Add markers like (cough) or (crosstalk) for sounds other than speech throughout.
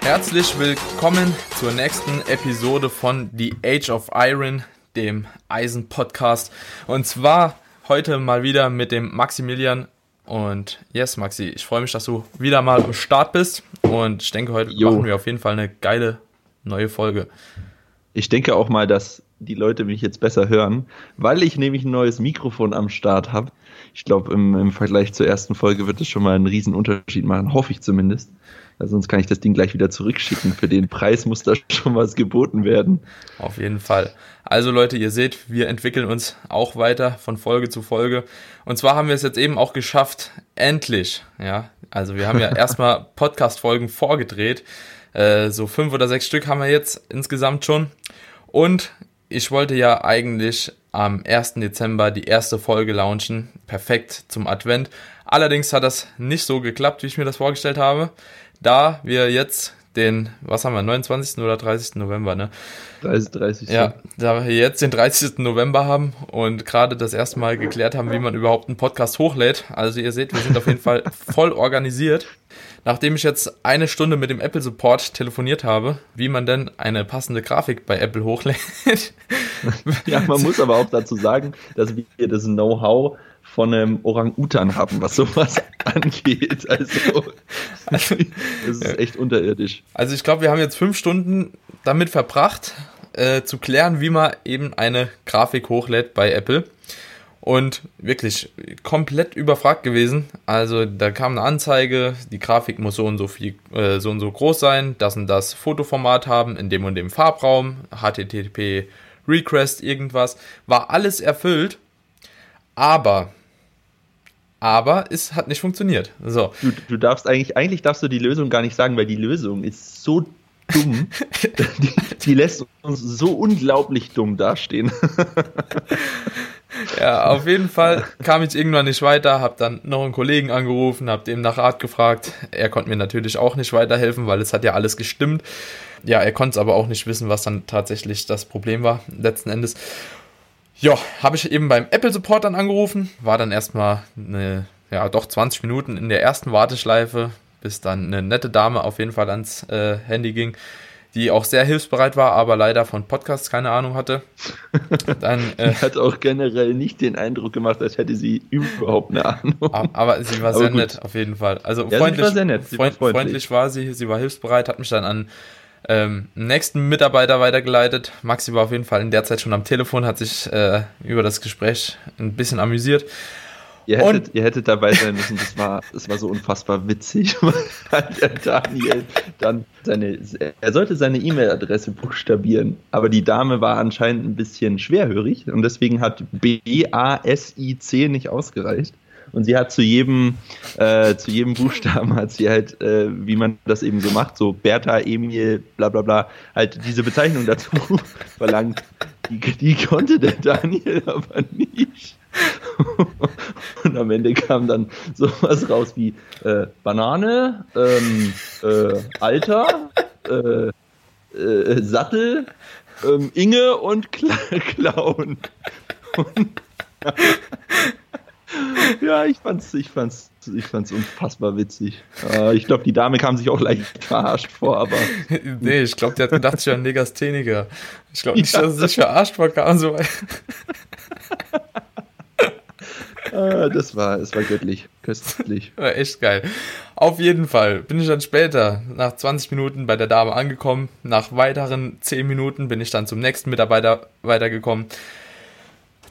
Herzlich willkommen zur nächsten Episode von The Age of Iron, dem Eisen-Podcast. Und zwar heute mal wieder mit dem Maximilian. Und yes, Maxi, ich freue mich, dass du wieder mal am Start bist. Und ich denke, heute jo. machen wir auf jeden Fall eine geile neue Folge. Ich denke auch mal, dass die Leute mich jetzt besser hören, weil ich nämlich ein neues Mikrofon am Start habe. Ich glaube, im, im Vergleich zur ersten Folge wird es schon mal einen riesen Unterschied machen, hoffe ich zumindest. Weil sonst kann ich das Ding gleich wieder zurückschicken. Für den Preis muss da schon was geboten werden. Auf jeden Fall. Also Leute, ihr seht, wir entwickeln uns auch weiter von Folge zu Folge. Und zwar haben wir es jetzt eben auch geschafft, endlich, ja, also wir haben ja (laughs) erstmal Podcast-Folgen vorgedreht. Äh, so fünf oder sechs Stück haben wir jetzt insgesamt schon. Und ich wollte ja eigentlich am 1. Dezember die erste Folge launchen. Perfekt zum Advent. Allerdings hat das nicht so geklappt, wie ich mir das vorgestellt habe da wir jetzt den, was haben wir, 29. oder 30. November, ne? 30, 30. Ja, da wir jetzt den 30. November haben und gerade das erste Mal geklärt haben, wie man überhaupt einen Podcast hochlädt. Also ihr seht, wir sind auf jeden Fall (laughs) voll organisiert. Nachdem ich jetzt eine Stunde mit dem Apple Support telefoniert habe, wie man denn eine passende Grafik bei Apple hochlädt. (laughs) ja, man muss aber auch dazu sagen, dass wir das Know-how von einem Orang-Utan haben, was sowas (laughs) angeht. Also, (laughs) das ist echt unterirdisch. Also, ich glaube, wir haben jetzt fünf Stunden damit verbracht, äh, zu klären, wie man eben eine Grafik hochlädt bei Apple. Und wirklich komplett überfragt gewesen. Also da kam eine Anzeige, die Grafik muss so und so viel, äh, so und so groß sein, das und das Fotoformat haben, in dem und dem Farbraum, HTTP Request, irgendwas. War alles erfüllt. Aber aber es hat nicht funktioniert. So. Du, du darfst eigentlich, eigentlich darfst du die Lösung gar nicht sagen, weil die Lösung ist so dumm. (laughs) die, die, lässt uns so unglaublich dumm dastehen. ja, auf jeden Fall kam ich irgendwann nicht weiter, habe dann noch einen Kollegen angerufen, habe dem nach Rat gefragt. Er konnte mir natürlich auch nicht weiterhelfen, weil es hat ja alles gestimmt. Ja, er konnte es aber auch nicht wissen, was dann tatsächlich das Problem war, letzten Endes. Ja, habe ich eben beim Apple Support dann angerufen, war dann erstmal eine, ja, doch 20 Minuten in der ersten Warteschleife, bis dann eine nette Dame auf jeden Fall ans äh, Handy ging, die auch sehr hilfsbereit war, aber leider von Podcasts keine Ahnung hatte. (laughs) Dann, äh, hat auch generell nicht den Eindruck gemacht, als hätte sie überhaupt eine Ahnung. Aber sie war aber sehr gut. nett, auf jeden Fall. Also ja, freundlich, war nett. Sie freundlich. war freundlich war sie, sie war hilfsbereit, hat mich dann an ähm, nächsten Mitarbeiter weitergeleitet. Maxi war auf jeden Fall in der Zeit schon am Telefon, hat sich äh, über das Gespräch ein bisschen amüsiert. Ihr hättet, ihr hättet dabei sein müssen, das war, das war so unfassbar witzig, (laughs) weil der Daniel dann seine, er sollte seine E-Mail-Adresse buchstabieren, aber die Dame war anscheinend ein bisschen schwerhörig und deswegen hat B-A-S-I-C nicht ausgereicht und sie hat zu jedem, äh, zu jedem Buchstaben hat sie halt, äh, wie man das eben so macht, so Bertha, Emil, bla bla bla, halt diese Bezeichnung dazu (laughs) verlangt. Die, die konnte der Daniel (laughs) aber nicht. (laughs) Und am Ende kam dann sowas raus wie äh, Banane, ähm, äh, Alter, äh, äh, Sattel, ähm, Inge und Kla Clown. Und, (laughs) ja, ich fand's, ich fand's, ich fand's unfassbar witzig. Äh, ich glaube, die Dame kam sich auch leicht verarscht vor, aber. (laughs) nee, ich glaube, die hat gedacht, ich wäre ein Negastheniker. Ich glaube nicht, ja. dass sie sich verarscht vorkam. So. ah, (laughs) das war, es war göttlich, köstlich. War echt geil. Auf jeden Fall bin ich dann später, nach 20 Minuten bei der Dame angekommen. Nach weiteren 10 Minuten bin ich dann zum nächsten Mitarbeiter weitergekommen.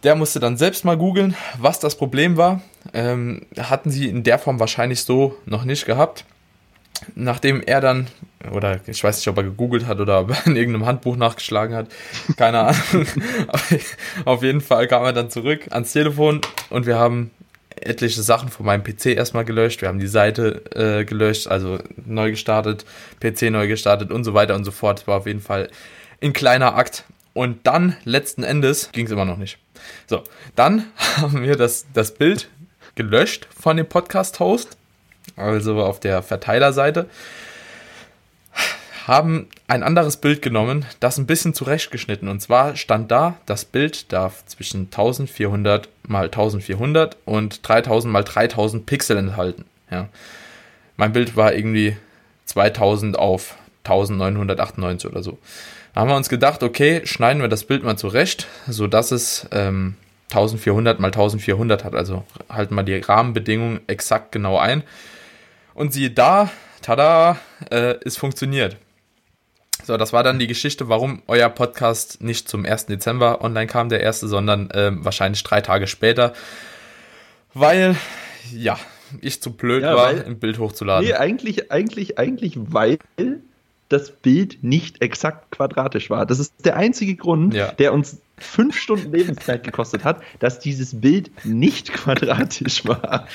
Der musste dann selbst mal googeln, was das Problem war. Ähm, hatten sie in der Form wahrscheinlich so noch nicht gehabt. Nachdem er dann, oder ich weiß nicht, ob er gegoogelt hat oder in irgendeinem Handbuch nachgeschlagen hat, keine (laughs) Ahnung. Auf jeden Fall kam er dann zurück ans Telefon und wir haben etliche Sachen von meinem PC erstmal gelöscht. Wir haben die Seite äh, gelöscht, also neu gestartet, PC neu gestartet und so weiter und so fort. War auf jeden Fall ein kleiner Akt. Und dann, letzten Endes, ging es immer noch nicht. So, dann (laughs) haben wir das, das Bild gelöscht von dem Podcast-Host. also auf der Verteilerseite, haben ein anderes Bild genommen, das ein bisschen zurechtgeschnitten. Und zwar stand da, das Bild darf zwischen 1400 mal 1400 und 3000 mal 3000 Pixel enthalten. Ja. Mein Bild war irgendwie 2000 auf 1998 oder so. Da haben wir uns gedacht, okay, schneiden wir das Bild mal zurecht, sodass es ähm, 1400 mal 1400 hat. Also halten wir die Rahmenbedingungen exakt genau ein. Und siehe da, tada, äh, es funktioniert. So, das war dann die Geschichte, warum euer Podcast nicht zum 1. Dezember online kam, der erste, sondern äh, wahrscheinlich drei Tage später. Weil, ja, ich zu blöd ja, war, ein Bild hochzuladen. Nee, eigentlich, eigentlich, eigentlich, weil das Bild nicht exakt quadratisch war. Das ist der einzige Grund, ja. der uns fünf Stunden Lebenszeit gekostet hat, dass dieses Bild nicht quadratisch war.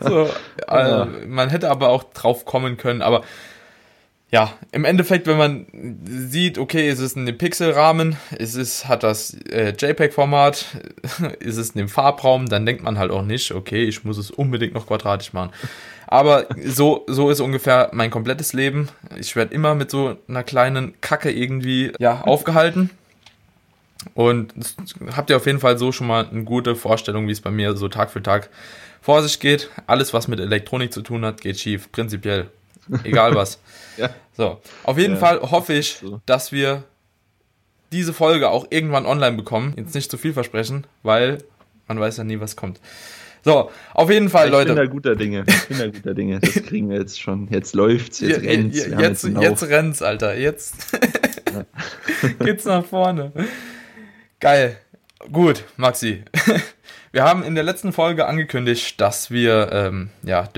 So, (laughs) äh, man hätte aber auch drauf kommen können, aber ja, im Endeffekt, wenn man sieht, okay, ist es in dem Pixelrahmen, ist es, hat das äh, JPEG-Format, (laughs) ist es in dem Farbraum, dann denkt man halt auch nicht, okay, ich muss es unbedingt noch quadratisch machen. Aber so, so ist ungefähr mein komplettes Leben. Ich werde immer mit so einer kleinen Kacke irgendwie ja, aufgehalten. Und habt ihr auf jeden Fall so schon mal eine gute Vorstellung, wie es bei mir so Tag für Tag vor sich geht. Alles, was mit Elektronik zu tun hat, geht schief, prinzipiell. Egal was. (laughs) ja. So, auf jeden ja. Fall hoffe ich, dass wir diese Folge auch irgendwann online bekommen. Jetzt nicht zu viel versprechen, weil man weiß ja nie, was kommt. So, auf jeden Fall, ich Leute. Ich bin da guter Dinge. Ich bin da guter Dinge. Das kriegen wir jetzt schon. Jetzt läuft's, jetzt ja, rennt's. Ja, jetzt, jetzt, jetzt rennt's, Alter. Jetzt (laughs) geht's nach vorne. Geil. Gut, Maxi. (laughs) Wir haben in der letzten Folge angekündigt, dass wir ähm, ja,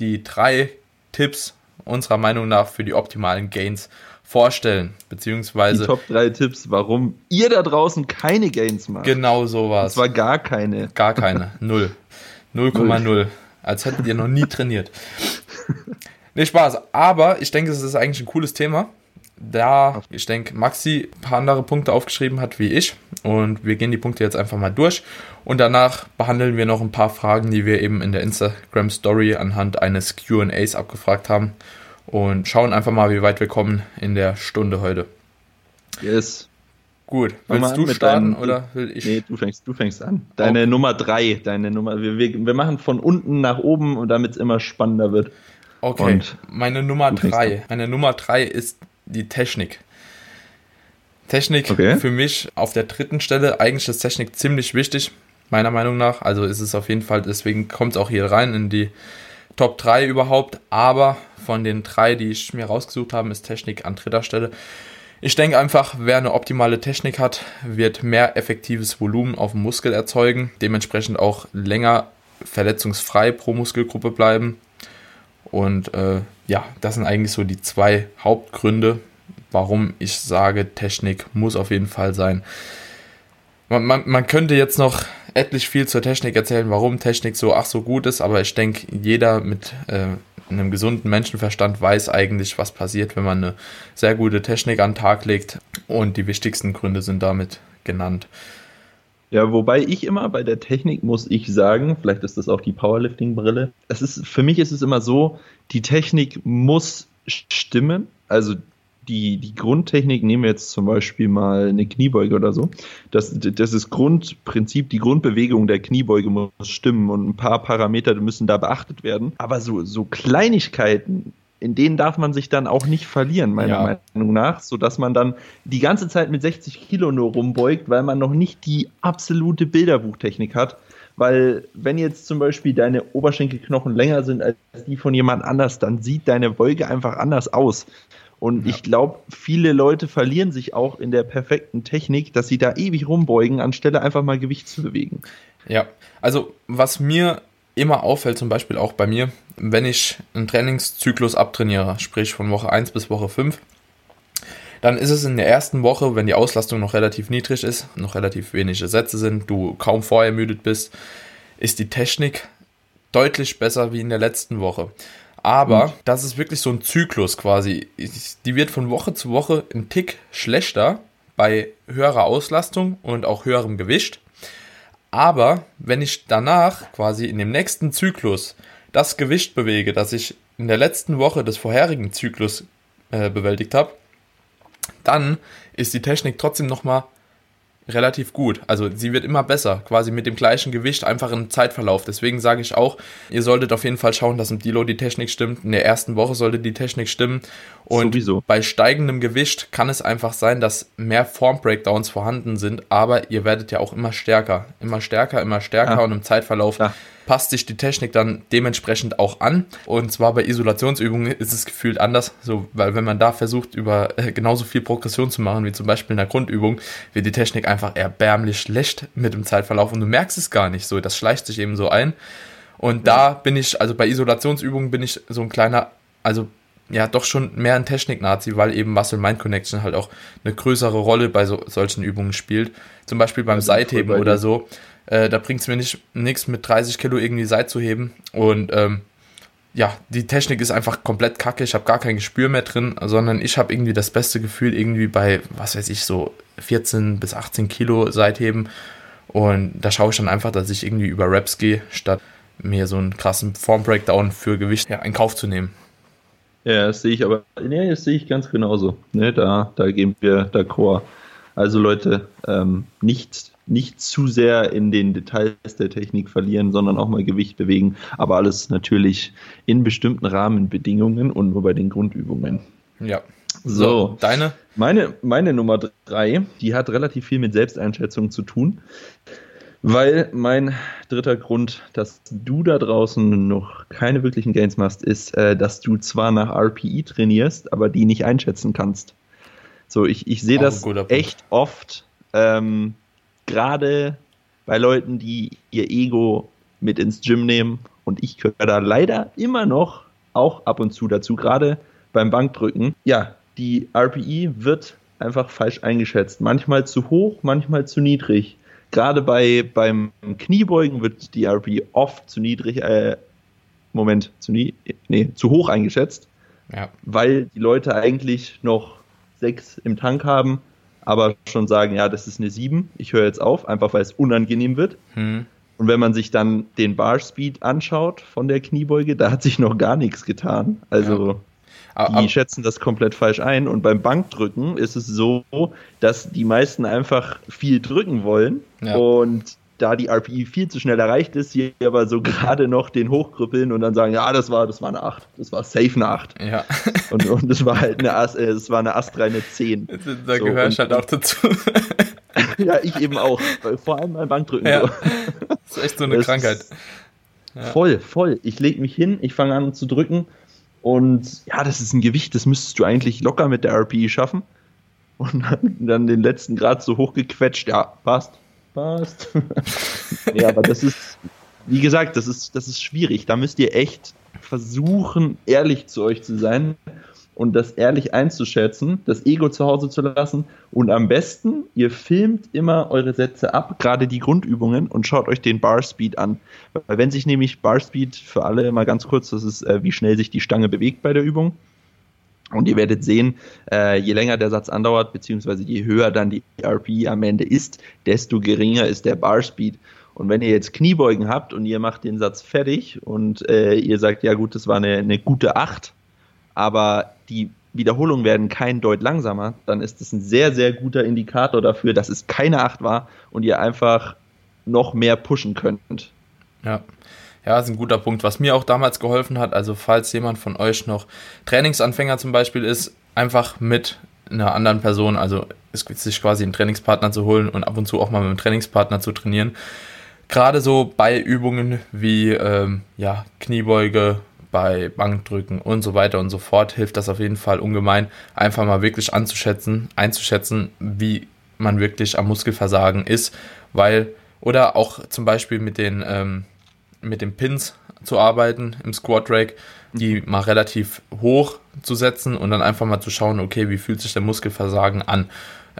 die drei Tipps unserer Meinung nach für die optimalen Gains vorstellen, beziehungsweise... Die Top 3 Tipps, warum ihr da draußen keine Gains macht. Genau sowas. Und zwar gar keine. Gar keine. (laughs) Null. 0,0. Als hättet ihr noch nie (laughs) trainiert. Nee, Spaß. Aber ich denke, es ist eigentlich ein cooles Thema. Da, ich denke, Maxi ein paar andere Punkte aufgeschrieben hat wie ich. Und wir gehen die Punkte jetzt einfach mal durch. Und danach behandeln wir noch ein paar Fragen, die wir eben in der Instagram Story anhand eines QAs abgefragt haben. Und schauen einfach mal, wie weit wir kommen in der Stunde heute. Yes. Gut, willst du starten deinen, oder will ich? Nee, du fängst, du fängst an. Deine okay. Nummer drei, deine Nummer. Wir, wir, wir machen von unten nach oben und damit es immer spannender wird. Okay, und meine Nummer drei. Meine Nummer drei ist die Technik. Technik okay. für mich auf der dritten Stelle. Eigentlich ist Technik ziemlich wichtig, meiner Meinung nach. Also ist es auf jeden Fall, deswegen kommt es auch hier rein in die Top 3 überhaupt. Aber von den drei, die ich mir rausgesucht habe, ist Technik an dritter Stelle. Ich denke einfach, wer eine optimale Technik hat, wird mehr effektives Volumen auf dem Muskel erzeugen, dementsprechend auch länger verletzungsfrei pro Muskelgruppe bleiben. Und äh, ja, das sind eigentlich so die zwei Hauptgründe, warum ich sage, Technik muss auf jeden Fall sein. Man, man, man könnte jetzt noch etlich viel zur Technik erzählen, warum Technik so ach so gut ist, aber ich denke, jeder mit äh, einem gesunden Menschenverstand weiß eigentlich, was passiert, wenn man eine sehr gute Technik an den Tag legt. Und die wichtigsten Gründe sind damit genannt. Ja, wobei ich immer bei der Technik muss ich sagen, vielleicht ist das auch die Powerlifting-Brille. Es ist, für mich ist es immer so, die Technik muss stimmen. Also die, die Grundtechnik, nehmen wir jetzt zum Beispiel mal eine Kniebeuge oder so. Das, das ist Grundprinzip, die Grundbewegung der Kniebeuge muss stimmen und ein paar Parameter müssen da beachtet werden. Aber so, so Kleinigkeiten, in denen darf man sich dann auch nicht verlieren, meiner ja. Meinung nach, sodass man dann die ganze Zeit mit 60 Kilo nur rumbeugt, weil man noch nicht die absolute Bilderbuchtechnik hat. Weil wenn jetzt zum Beispiel deine Oberschenkelknochen länger sind als die von jemand anders, dann sieht deine Beuge einfach anders aus. Und ja. ich glaube, viele Leute verlieren sich auch in der perfekten Technik, dass sie da ewig rumbeugen, anstelle einfach mal Gewicht zu bewegen. Ja, also was mir immer auffällt, zum Beispiel auch bei mir, wenn ich einen Trainingszyklus abtrainiere, sprich von Woche 1 bis Woche 5, dann ist es in der ersten Woche, wenn die Auslastung noch relativ niedrig ist, noch relativ wenige Sätze sind, du kaum vorermüdet bist, ist die Technik deutlich besser wie in der letzten Woche. Aber das ist wirklich so ein Zyklus quasi. Die wird von Woche zu Woche ein Tick schlechter bei höherer Auslastung und auch höherem Gewicht. Aber wenn ich danach quasi in dem nächsten Zyklus das Gewicht bewege, das ich in der letzten Woche des vorherigen Zyklus äh, bewältigt habe, dann ist die Technik trotzdem nochmal relativ gut. Also sie wird immer besser, quasi mit dem gleichen Gewicht, einfach im Zeitverlauf. Deswegen sage ich auch, ihr solltet auf jeden Fall schauen, dass im Dilo die Technik stimmt. In der ersten Woche sollte die Technik stimmen. Und Sowieso. bei steigendem Gewicht kann es einfach sein, dass mehr Form-Breakdowns vorhanden sind, aber ihr werdet ja auch immer stärker. Immer stärker, immer stärker ja. und im Zeitverlauf ja passt sich die Technik dann dementsprechend auch an. Und zwar bei Isolationsübungen ist es gefühlt anders, so, weil wenn man da versucht, über äh, genauso viel Progression zu machen, wie zum Beispiel in der Grundübung, wird die Technik einfach erbärmlich schlecht mit dem Zeitverlauf und du merkst es gar nicht so. Das schleicht sich eben so ein. Und da bin ich, also bei Isolationsübungen bin ich so ein kleiner, also ja, doch schon mehr ein Technik-Nazi, weil eben Muscle-Mind-Connection halt auch eine größere Rolle bei so, solchen Übungen spielt. Zum Beispiel beim Seitheben oder so. Äh, da bringt es mir nicht nichts mit 30 Kilo irgendwie Seit zu heben. Und ähm, ja, die Technik ist einfach komplett kacke. Ich habe gar kein Gespür mehr drin, sondern ich habe irgendwie das beste Gefühl irgendwie bei, was weiß ich, so 14 bis 18 Kilo Seitheben. Und da schaue ich dann einfach, dass ich irgendwie über Raps gehe, statt mir so einen krassen Form-Breakdown für Gewicht ja, in Kauf zu nehmen. Ja, das sehe ich aber, nee, das sehe ich ganz genauso. Ne, da, da geben wir d'accord. Also Leute, ähm, nicht nicht zu sehr in den Details der Technik verlieren, sondern auch mal Gewicht bewegen. Aber alles natürlich in bestimmten Rahmenbedingungen und nur bei den Grundübungen. Ja. So, deine? Meine, meine Nummer drei, die hat relativ viel mit Selbsteinschätzung zu tun. Weil mein dritter Grund, dass du da draußen noch keine wirklichen Gains machst, ist, äh, dass du zwar nach RPE trainierst, aber die nicht einschätzen kannst. So, ich, ich sehe das echt oft, ähm, gerade bei Leuten, die ihr Ego mit ins Gym nehmen. Und ich gehöre da leider immer noch auch ab und zu dazu, gerade beim Bankdrücken. Ja, die RPE wird einfach falsch eingeschätzt. Manchmal zu hoch, manchmal zu niedrig. Gerade bei, beim Kniebeugen wird die RPE oft zu niedrig, äh, Moment, zu, nie, nee, zu hoch eingeschätzt. Ja. Weil die Leute eigentlich noch sechs im Tank haben aber schon sagen, ja, das ist eine 7, ich höre jetzt auf, einfach weil es unangenehm wird. Hm. Und wenn man sich dann den Bar Speed anschaut von der Kniebeuge, da hat sich noch gar nichts getan. Also ja. die schätzen das komplett falsch ein. Und beim Bankdrücken ist es so, dass die meisten einfach viel drücken wollen ja. und da die RPE viel zu schnell erreicht ist, hier aber so gerade noch den hochkrüppeln und dann sagen, ja, das war, das war eine 8. Das war safe eine 8. Ja. (laughs) Und, und das war halt eine Ast, äh, das war eine astreine 10. Da so, gehöre ich halt auch dazu. (laughs) ja, ich eben auch. Vor allem beim Bankdrücken. Ja. So. (laughs) Das ist echt so eine das Krankheit. Ja. Voll, voll. Ich lege mich hin, ich fange an zu drücken und ja, das ist ein Gewicht, das müsstest du eigentlich locker mit der RPE schaffen. Und dann, dann den letzten Grad so hochgequetscht, ja, passt passt. (laughs) ja, aber das ist, wie gesagt, das ist, das ist schwierig. Da müsst ihr echt versuchen, ehrlich zu euch zu sein und das ehrlich einzuschätzen, das Ego zu Hause zu lassen und am besten, ihr filmt immer eure Sätze ab, gerade die Grundübungen und schaut euch den Bar Speed an. Weil wenn sich nämlich Bar Speed für alle mal ganz kurz, das ist, äh, wie schnell sich die Stange bewegt bei der Übung. Und ihr werdet sehen, äh, je länger der Satz andauert, beziehungsweise je höher dann die RPE am Ende ist, desto geringer ist der Bar Speed. Und wenn ihr jetzt Kniebeugen habt und ihr macht den Satz fertig und äh, ihr sagt, ja gut, das war eine, eine gute 8, aber die Wiederholungen werden kein Deut langsamer, dann ist das ein sehr, sehr guter Indikator dafür, dass es keine 8 war und ihr einfach noch mehr pushen könnt. Ja. Ja, ist ein guter Punkt. Was mir auch damals geholfen hat, also falls jemand von euch noch Trainingsanfänger zum Beispiel ist, einfach mit einer anderen Person, also sich quasi einen Trainingspartner zu holen und ab und zu auch mal mit einem Trainingspartner zu trainieren. Gerade so bei Übungen wie ähm, ja, Kniebeuge, bei Bankdrücken und so weiter und so fort hilft das auf jeden Fall ungemein, einfach mal wirklich anzuschätzen, einzuschätzen, wie man wirklich am Muskelversagen ist, weil, oder auch zum Beispiel mit den ähm, mit den Pins zu arbeiten im Squat Rack, die mal relativ hoch zu setzen und dann einfach mal zu schauen, okay, wie fühlt sich der Muskelversagen an.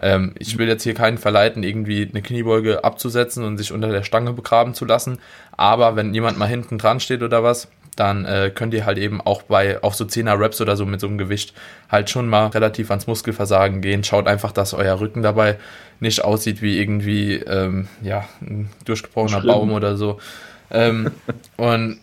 Ähm, ich will jetzt hier keinen verleiten, irgendwie eine Kniebeuge abzusetzen und sich unter der Stange begraben zu lassen, aber wenn jemand mal hinten dran steht oder was, dann äh, könnt ihr halt eben auch bei auf so 10er Reps oder so mit so einem Gewicht halt schon mal relativ ans Muskelversagen gehen. Schaut einfach, dass euer Rücken dabei nicht aussieht wie irgendwie ähm, ja, ein durchgebrochener Baum oder so. Ähm, und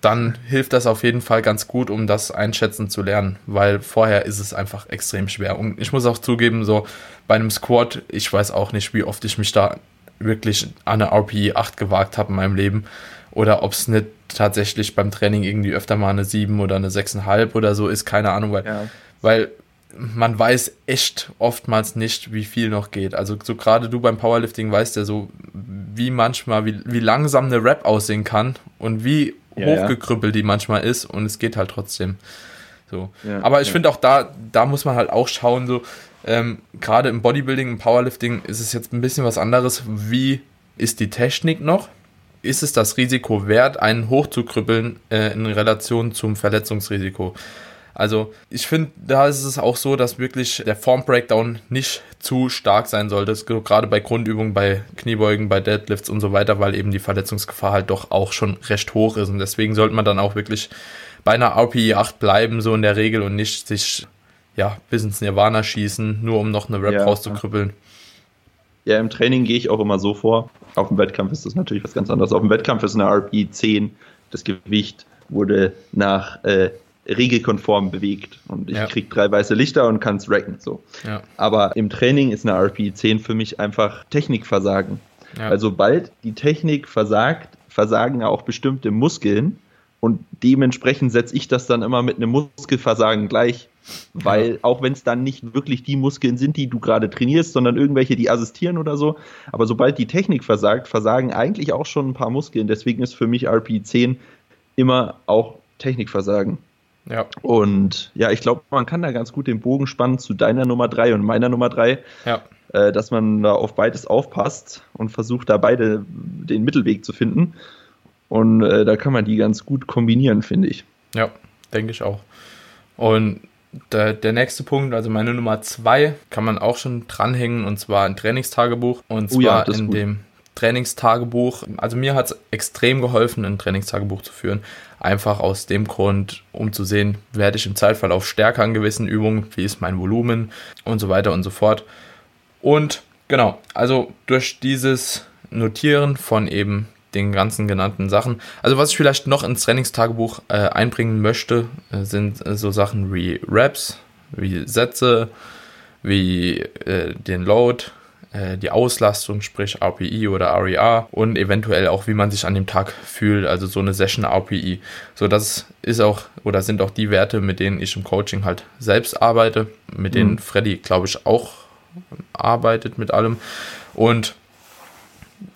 dann hilft das auf jeden Fall ganz gut, um das einschätzen zu lernen, weil vorher ist es einfach extrem schwer. Und ich muss auch zugeben, so bei einem Squat, ich weiß auch nicht, wie oft ich mich da wirklich an eine RPE 8 gewagt habe in meinem Leben oder ob es nicht tatsächlich beim Training irgendwie öfter mal eine 7 oder eine 6,5 oder so ist, keine Ahnung, weil, ja. weil man weiß echt oftmals nicht, wie viel noch geht. Also so gerade du beim Powerlifting weißt ja so, wie manchmal, wie, wie langsam eine Rap aussehen kann und wie ja, hochgekrüppelt ja. die manchmal ist und es geht halt trotzdem. So. Ja, Aber ich finde auch da, da muss man halt auch schauen, so, ähm, gerade im Bodybuilding, im Powerlifting ist es jetzt ein bisschen was anderes. Wie ist die Technik noch? Ist es das Risiko wert, einen hochzukrüppeln äh, in Relation zum Verletzungsrisiko? Also ich finde, da ist es auch so, dass wirklich der Form Breakdown nicht zu stark sein sollte. Gerade bei Grundübungen, bei Kniebeugen, bei Deadlifts und so weiter, weil eben die Verletzungsgefahr halt doch auch schon recht hoch ist. Und deswegen sollte man dann auch wirklich bei einer RPE 8 bleiben, so in der Regel, und nicht sich ja, bis ins Nirvana schießen, nur um noch eine Rap ja. rauszukrüppeln. Ja, im Training gehe ich auch immer so vor. Auf dem Wettkampf ist das natürlich was ganz anderes. Auf dem Wettkampf ist eine RPE 10 das Gewicht wurde nach äh, regelkonform bewegt. Und ich ja. kriege drei weiße Lichter und kann es racken. So. Ja. Aber im Training ist eine RP 10 für mich einfach Technikversagen. Ja. Weil sobald die Technik versagt, versagen auch bestimmte Muskeln. Und dementsprechend setze ich das dann immer mit einem Muskelversagen gleich. Weil auch wenn es dann nicht wirklich die Muskeln sind, die du gerade trainierst, sondern irgendwelche, die assistieren oder so. Aber sobald die Technik versagt, versagen eigentlich auch schon ein paar Muskeln. Deswegen ist für mich RP10 immer auch Technikversagen. Ja. Und ja, ich glaube, man kann da ganz gut den Bogen spannen zu deiner Nummer 3 und meiner Nummer 3. Ja. Äh, dass man da auf beides aufpasst und versucht, da beide den Mittelweg zu finden. Und äh, da kann man die ganz gut kombinieren, finde ich. Ja, denke ich auch. Und der, der nächste Punkt, also meine Nummer 2, kann man auch schon dranhängen und zwar ein Trainingstagebuch. Und zwar oh ja, in gut. dem Trainingstagebuch. Also mir hat es extrem geholfen, ein Trainingstagebuch zu führen. Einfach aus dem Grund, um zu sehen, werde ich im Zeitverlauf stärker an gewissen Übungen, wie ist mein Volumen und so weiter und so fort. Und genau, also durch dieses Notieren von eben den ganzen genannten Sachen. Also was ich vielleicht noch ins Trainingstagebuch äh, einbringen möchte, äh, sind äh, so Sachen wie Reps, wie Sätze, wie äh, den Load, äh, die Auslastung, sprich RPE oder RER e und eventuell auch, wie man sich an dem Tag fühlt, also so eine Session RPE. So, das ist auch oder sind auch die Werte, mit denen ich im Coaching halt selbst arbeite, mit denen mhm. Freddy, glaube ich, auch arbeitet mit allem. Und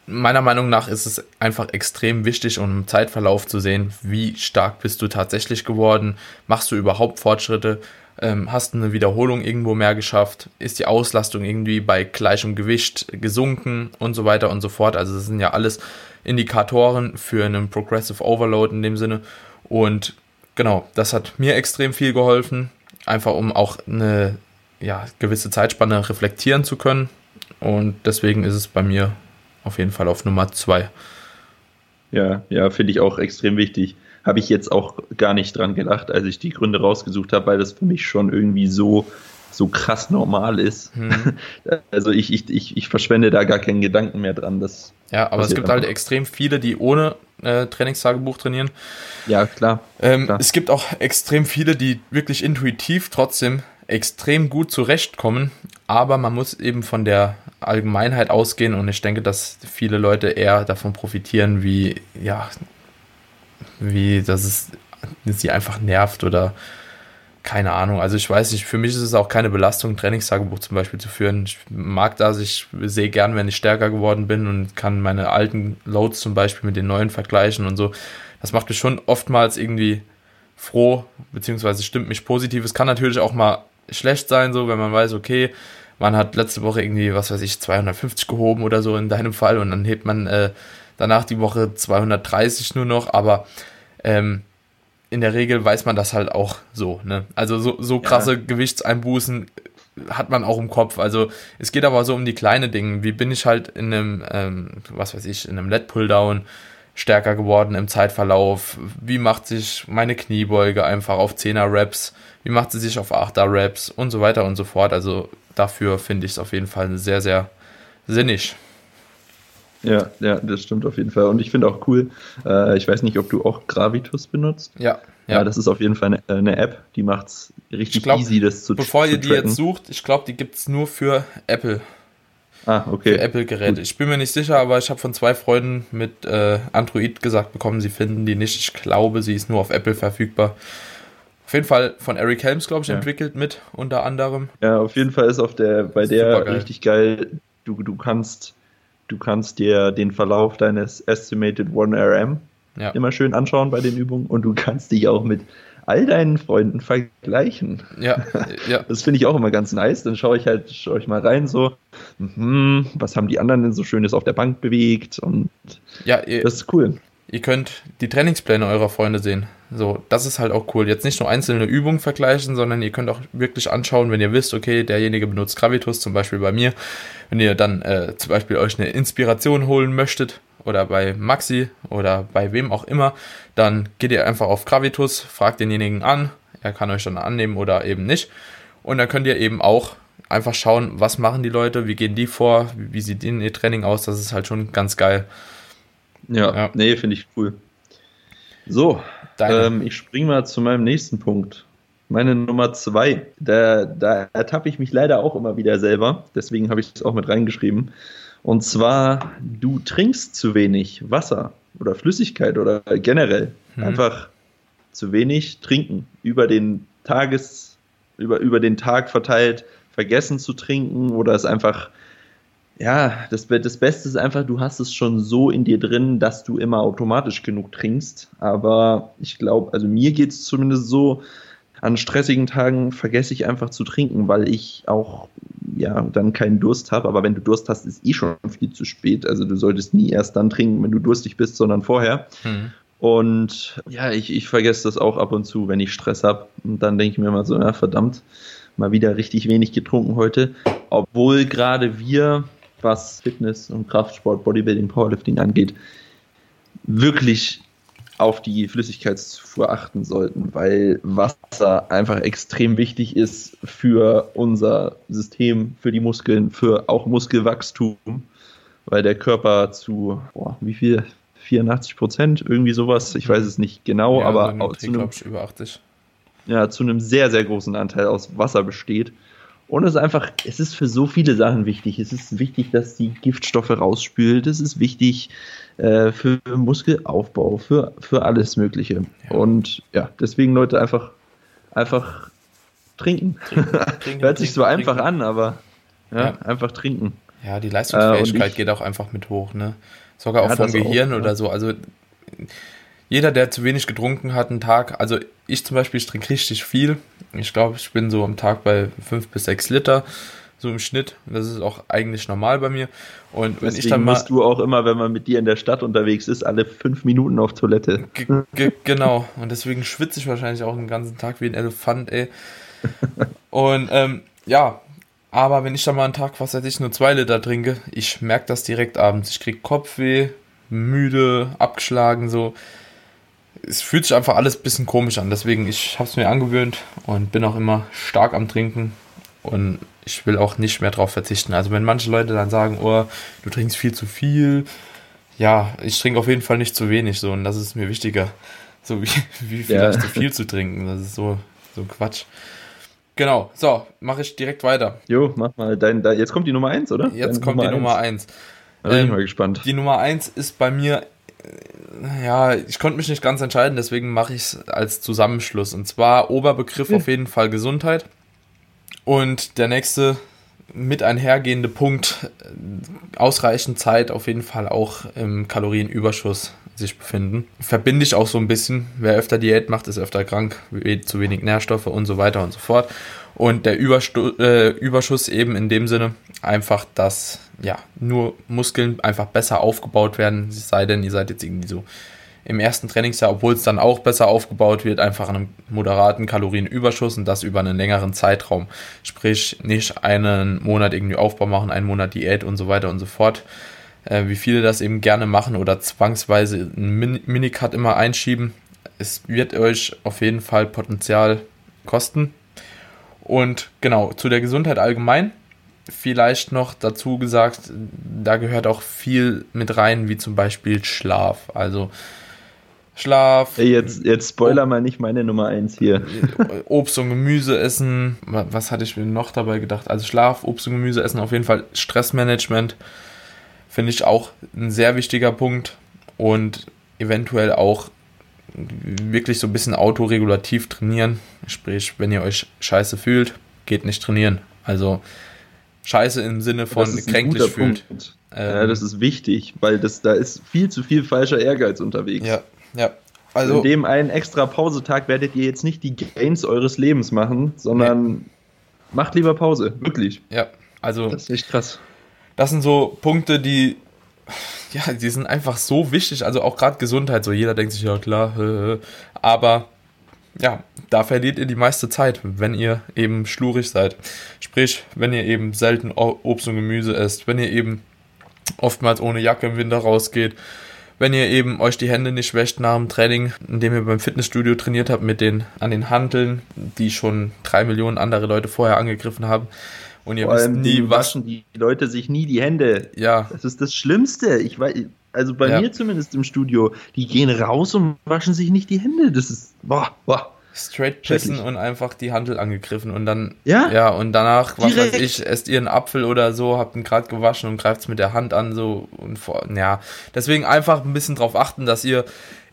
meiner Meinung nach ist es einfach extrem wichtig, um im Zeitverlauf zu sehen, wie stark bist du tatsächlich geworden, machst du überhaupt Fortschritte, ähm, hast eine Wiederholung irgendwo mehr geschafft, ist die Auslastung irgendwie bei gleichem Gewicht gesunken und so weiter und so fort. Also das sind ja alles Indikatoren für einen Progressive Overload in dem Sinne. Und genau, das hat mir extrem viel geholfen, einfach um auch eine ja, gewisse Zeitspanne reflektieren zu können. Und deswegen ist es bei mir auf jeden Fall auf Nummer zwei. Ja, ja, finde ich auch extrem wichtig habe ich jetzt auch gar nicht dran gedacht, als ich die Gründe rausgesucht habe, weil das für mich schon irgendwie so so krass normal ist. Hm. (laughs) Also ich, ich, ich, ich verschwende da gar keinen Gedanken mehr dran. Das ja, aber es gibt halt extrem viele, die ohne äh, Trainingstagebuch trainieren. Ja, klar, ähm, klar. Es gibt auch extrem viele, die wirklich intuitiv trotzdem extrem gut zurechtkommen, aber man muss eben von der Allgemeinheit ausgehen und ich denke, dass viele Leute eher davon profitieren, wie ja wie dass es sie einfach nervt oder keine Ahnung. Also ich weiß nicht, für mich ist es auch keine Belastung, ein Trainingstagebuch zum Beispiel zu führen. Ich mag das, ich sehe gern, wenn ich stärker geworden bin und kann meine alten Loads zum Beispiel mit den neuen vergleichen und so. Das macht mich schon oftmals irgendwie froh, beziehungsweise stimmt mich positiv. Es kann natürlich auch mal schlecht sein, so wenn man weiß, okay, man hat letzte Woche irgendwie, was weiß ich, 250 gehoben oder so in deinem Fall und dann hebt man äh, danach die Woche 230 nur noch, aber ähm, in der Regel weiß man das halt auch so. Ne? Also so, so krasse ja. Gewichtseinbußen hat man auch im Kopf. Also es geht aber so um die kleinen Dinge. Wie bin ich halt in einem, ähm, was weiß ich, in einem LED-Pulldown stärker geworden im Zeitverlauf? Wie macht sich meine Kniebeuge einfach auf 10er Reps? Wie macht sie sich auf 8er Reps? Und so weiter und so fort. Also dafür finde ich es auf jeden Fall sehr, sehr sinnig. Ja, ja, das stimmt auf jeden Fall. Und ich finde auch cool, äh, ich weiß nicht, ob du auch Gravitus benutzt. Ja, ja. ja das ist auf jeden Fall eine, eine App, die macht es richtig glaub, easy, das zu Bevor zu ihr die jetzt sucht, ich glaube, die gibt es nur für Apple. Ah, okay. Für Apple-Geräte. Ich bin mir nicht sicher, aber ich habe von zwei Freunden mit äh, Android gesagt bekommen, sie finden die nicht. Ich glaube, sie ist nur auf Apple verfügbar. Auf jeden Fall von Eric Helms, glaube ich, ja. entwickelt mit, unter anderem. Ja, auf jeden Fall ist auf der, bei der geil. richtig geil. Du, du kannst Du kannst dir den Verlauf deines Estimated 1RM ja. immer schön anschauen bei den Übungen und du kannst dich auch mit all deinen Freunden vergleichen. Ja, (laughs) ja. Das finde ich auch immer ganz nice. Dann schaue ich halt, schaue ich mal rein, so, mh, was haben die anderen denn so Schönes auf der Bank bewegt und ja, ihr, das ist cool. Ihr könnt die Trainingspläne eurer Freunde sehen. So, das ist halt auch cool. Jetzt nicht nur einzelne Übungen vergleichen, sondern ihr könnt auch wirklich anschauen, wenn ihr wisst, okay, derjenige benutzt Gravitus, zum Beispiel bei mir. Wenn ihr dann äh, zum Beispiel euch eine Inspiration holen möchtet oder bei Maxi oder bei wem auch immer, dann geht ihr einfach auf Gravitus, fragt denjenigen an, er kann euch dann annehmen oder eben nicht. Und dann könnt ihr eben auch einfach schauen, was machen die Leute, wie gehen die vor, wie sieht ihr Training aus, das ist halt schon ganz geil. Ja, ja. nee, finde ich cool. So, ähm, ich springe mal zu meinem nächsten Punkt. Meine Nummer zwei. Da, da ertappe ich mich leider auch immer wieder selber. Deswegen habe ich es auch mit reingeschrieben. Und zwar, du trinkst zu wenig Wasser oder Flüssigkeit oder generell. Hm. Einfach zu wenig trinken. Über den Tages, über, über den Tag verteilt vergessen zu trinken oder es einfach ja, das, das Beste ist einfach, du hast es schon so in dir drin, dass du immer automatisch genug trinkst. Aber ich glaube, also mir geht es zumindest so, an stressigen Tagen vergesse ich einfach zu trinken, weil ich auch ja dann keinen Durst habe. Aber wenn du Durst hast, ist eh schon viel zu spät. Also du solltest nie erst dann trinken, wenn du durstig bist, sondern vorher. Mhm. Und ja, ich, ich vergesse das auch ab und zu, wenn ich Stress habe. Und dann denke ich mir mal so, ja, verdammt, mal wieder richtig wenig getrunken heute. Obwohl gerade wir was Fitness und Kraftsport, Bodybuilding, Powerlifting angeht, wirklich auf die Flüssigkeitszufuhr achten sollten, weil Wasser einfach extrem wichtig ist für unser System, für die Muskeln, für auch Muskelwachstum, weil der Körper zu, boah, wie viel? 84 Prozent, irgendwie sowas, ich weiß es nicht genau, ja, aber zu einem, über 80. Ja, zu einem sehr, sehr großen Anteil aus Wasser besteht. Und es ist einfach, es ist für so viele Sachen wichtig. Es ist wichtig, dass die Giftstoffe rausspült. Es ist wichtig äh, für Muskelaufbau, für, für alles Mögliche. Ja. Und ja, deswegen Leute einfach, einfach trinken. trinken, trinken (laughs) Hört sich so einfach an, aber ja, ja, einfach trinken. Ja, die Leistungsfähigkeit äh, ich, geht auch einfach mit hoch, ne? Sogar auch vom Gehirn auch, oder so. Also jeder, der zu wenig getrunken hat, einen Tag, also ich zum Beispiel, ich trinke richtig viel. Ich glaube, ich bin so am Tag bei 5 bis 6 Liter, so im Schnitt. Das ist auch eigentlich normal bei mir. Und wenn Deswegen ich dann mal. musst du auch immer, wenn man mit dir in der Stadt unterwegs ist, alle 5 Minuten auf Toilette. genau. Und deswegen schwitze ich wahrscheinlich auch den ganzen Tag wie ein Elefant, ey. Und ähm, ja, aber wenn ich dann mal einen Tag, was weiß ich, nur 2 Liter trinke, ich merke das direkt abends. Ich kriege Kopfweh, müde, abgeschlagen, so es fühlt sich einfach alles ein bisschen komisch an. Deswegen, ich habe es mir angewöhnt und bin auch immer stark am Trinken. Und ich will auch nicht mehr darauf verzichten. Also wenn manche Leute dann sagen, oh, du trinkst viel zu viel, ja, ich trinke auf jeden Fall nicht zu wenig so und das ist mir wichtiger. So wie, (laughs) wie vielleicht ja. zu viel zu trinken. Das ist so, so Quatsch. Genau, so, mache ich direkt weiter. Jo, mach mal dein, da, jetzt kommt die Nummer 1, oder? Jetzt Deine kommt Nummer die Nummer 1. Da bin ich ähm, mal gespannt. Die Nummer 1 ist bei mir ja, ich konnte mich nicht ganz entscheiden, deswegen mache ich es als Zusammenschluss. Und zwar Oberbegriff mhm. auf jeden Fall Gesundheit. Und der nächste mit einhergehende Punkt, ausreichend Zeit auf jeden Fall auch im Kalorienüberschuss sich befinden. Verbinde ich auch so ein bisschen. Wer öfter Diät macht, ist öfter krank, zu wenig Nährstoffe und so weiter und so fort. Und der Überstu äh, Überschuss eben in dem Sinne einfach, dass ja nur Muskeln einfach besser aufgebaut werden, sei denn, ihr seid jetzt irgendwie so im ersten Trainingsjahr, obwohl es dann auch besser aufgebaut wird, einfach einen moderaten Kalorienüberschuss und das über einen längeren Zeitraum. Sprich, nicht einen Monat irgendwie Aufbau machen, einen Monat Diät und so weiter und so fort. Äh, wie viele das eben gerne machen oder zwangsweise einen Minicut immer einschieben. Es wird euch auf jeden Fall Potenzial kosten. Und genau, zu der Gesundheit allgemein vielleicht noch dazu gesagt, da gehört auch viel mit rein, wie zum Beispiel Schlaf. Also Schlaf. Jetzt, jetzt spoiler mal nicht meine Nummer 1 hier. (laughs) Obst und Gemüse essen. Was hatte ich mir noch dabei gedacht? Also Schlaf, Obst und Gemüse essen, auf jeden Fall Stressmanagement. Finde ich auch ein sehr wichtiger Punkt. Und eventuell auch wirklich so ein bisschen autoregulativ trainieren. Sprich, wenn ihr euch scheiße fühlt, geht nicht trainieren. Also scheiße im Sinne von kränklich fühlt. Ähm, ja, das ist wichtig, weil das, da ist viel zu viel falscher Ehrgeiz unterwegs. Ja, ja. Also, In dem einen extra Pausetag werdet ihr jetzt nicht die Gains eures Lebens machen, sondern nee. macht lieber Pause, wirklich. Ja, also. Das ist echt krass. Das sind so Punkte, die ja, die sind einfach so wichtig. Also auch gerade Gesundheit. So jeder denkt sich, ja klar, aber ja, da verliert ihr die meiste Zeit, wenn ihr eben schlurig seid. Sprich, wenn ihr eben selten Obst und Gemüse esst, wenn ihr eben oftmals ohne Jacke im Winter rausgeht, wenn ihr eben euch die Hände nicht wäscht nach dem Training, indem ihr beim Fitnessstudio trainiert habt mit den an den Hanteln, die schon drei Millionen andere Leute vorher angegriffen haben. Und ihr Vor wisst nie, was. Waschen die Leute sich nie die Hände. Ja. Das ist das Schlimmste. Ich weiß, also bei ja. mir zumindest im Studio, die gehen raus und waschen sich nicht die Hände. Das ist, boah, boah. Straight pissen und einfach die Handel angegriffen und dann, ja, ja und danach, was Direkt. weiß ich, esst ihr einen Apfel oder so, habt ihn gerade gewaschen und greift es mit der Hand an, so und vor, ja. Deswegen einfach ein bisschen drauf achten, dass ihr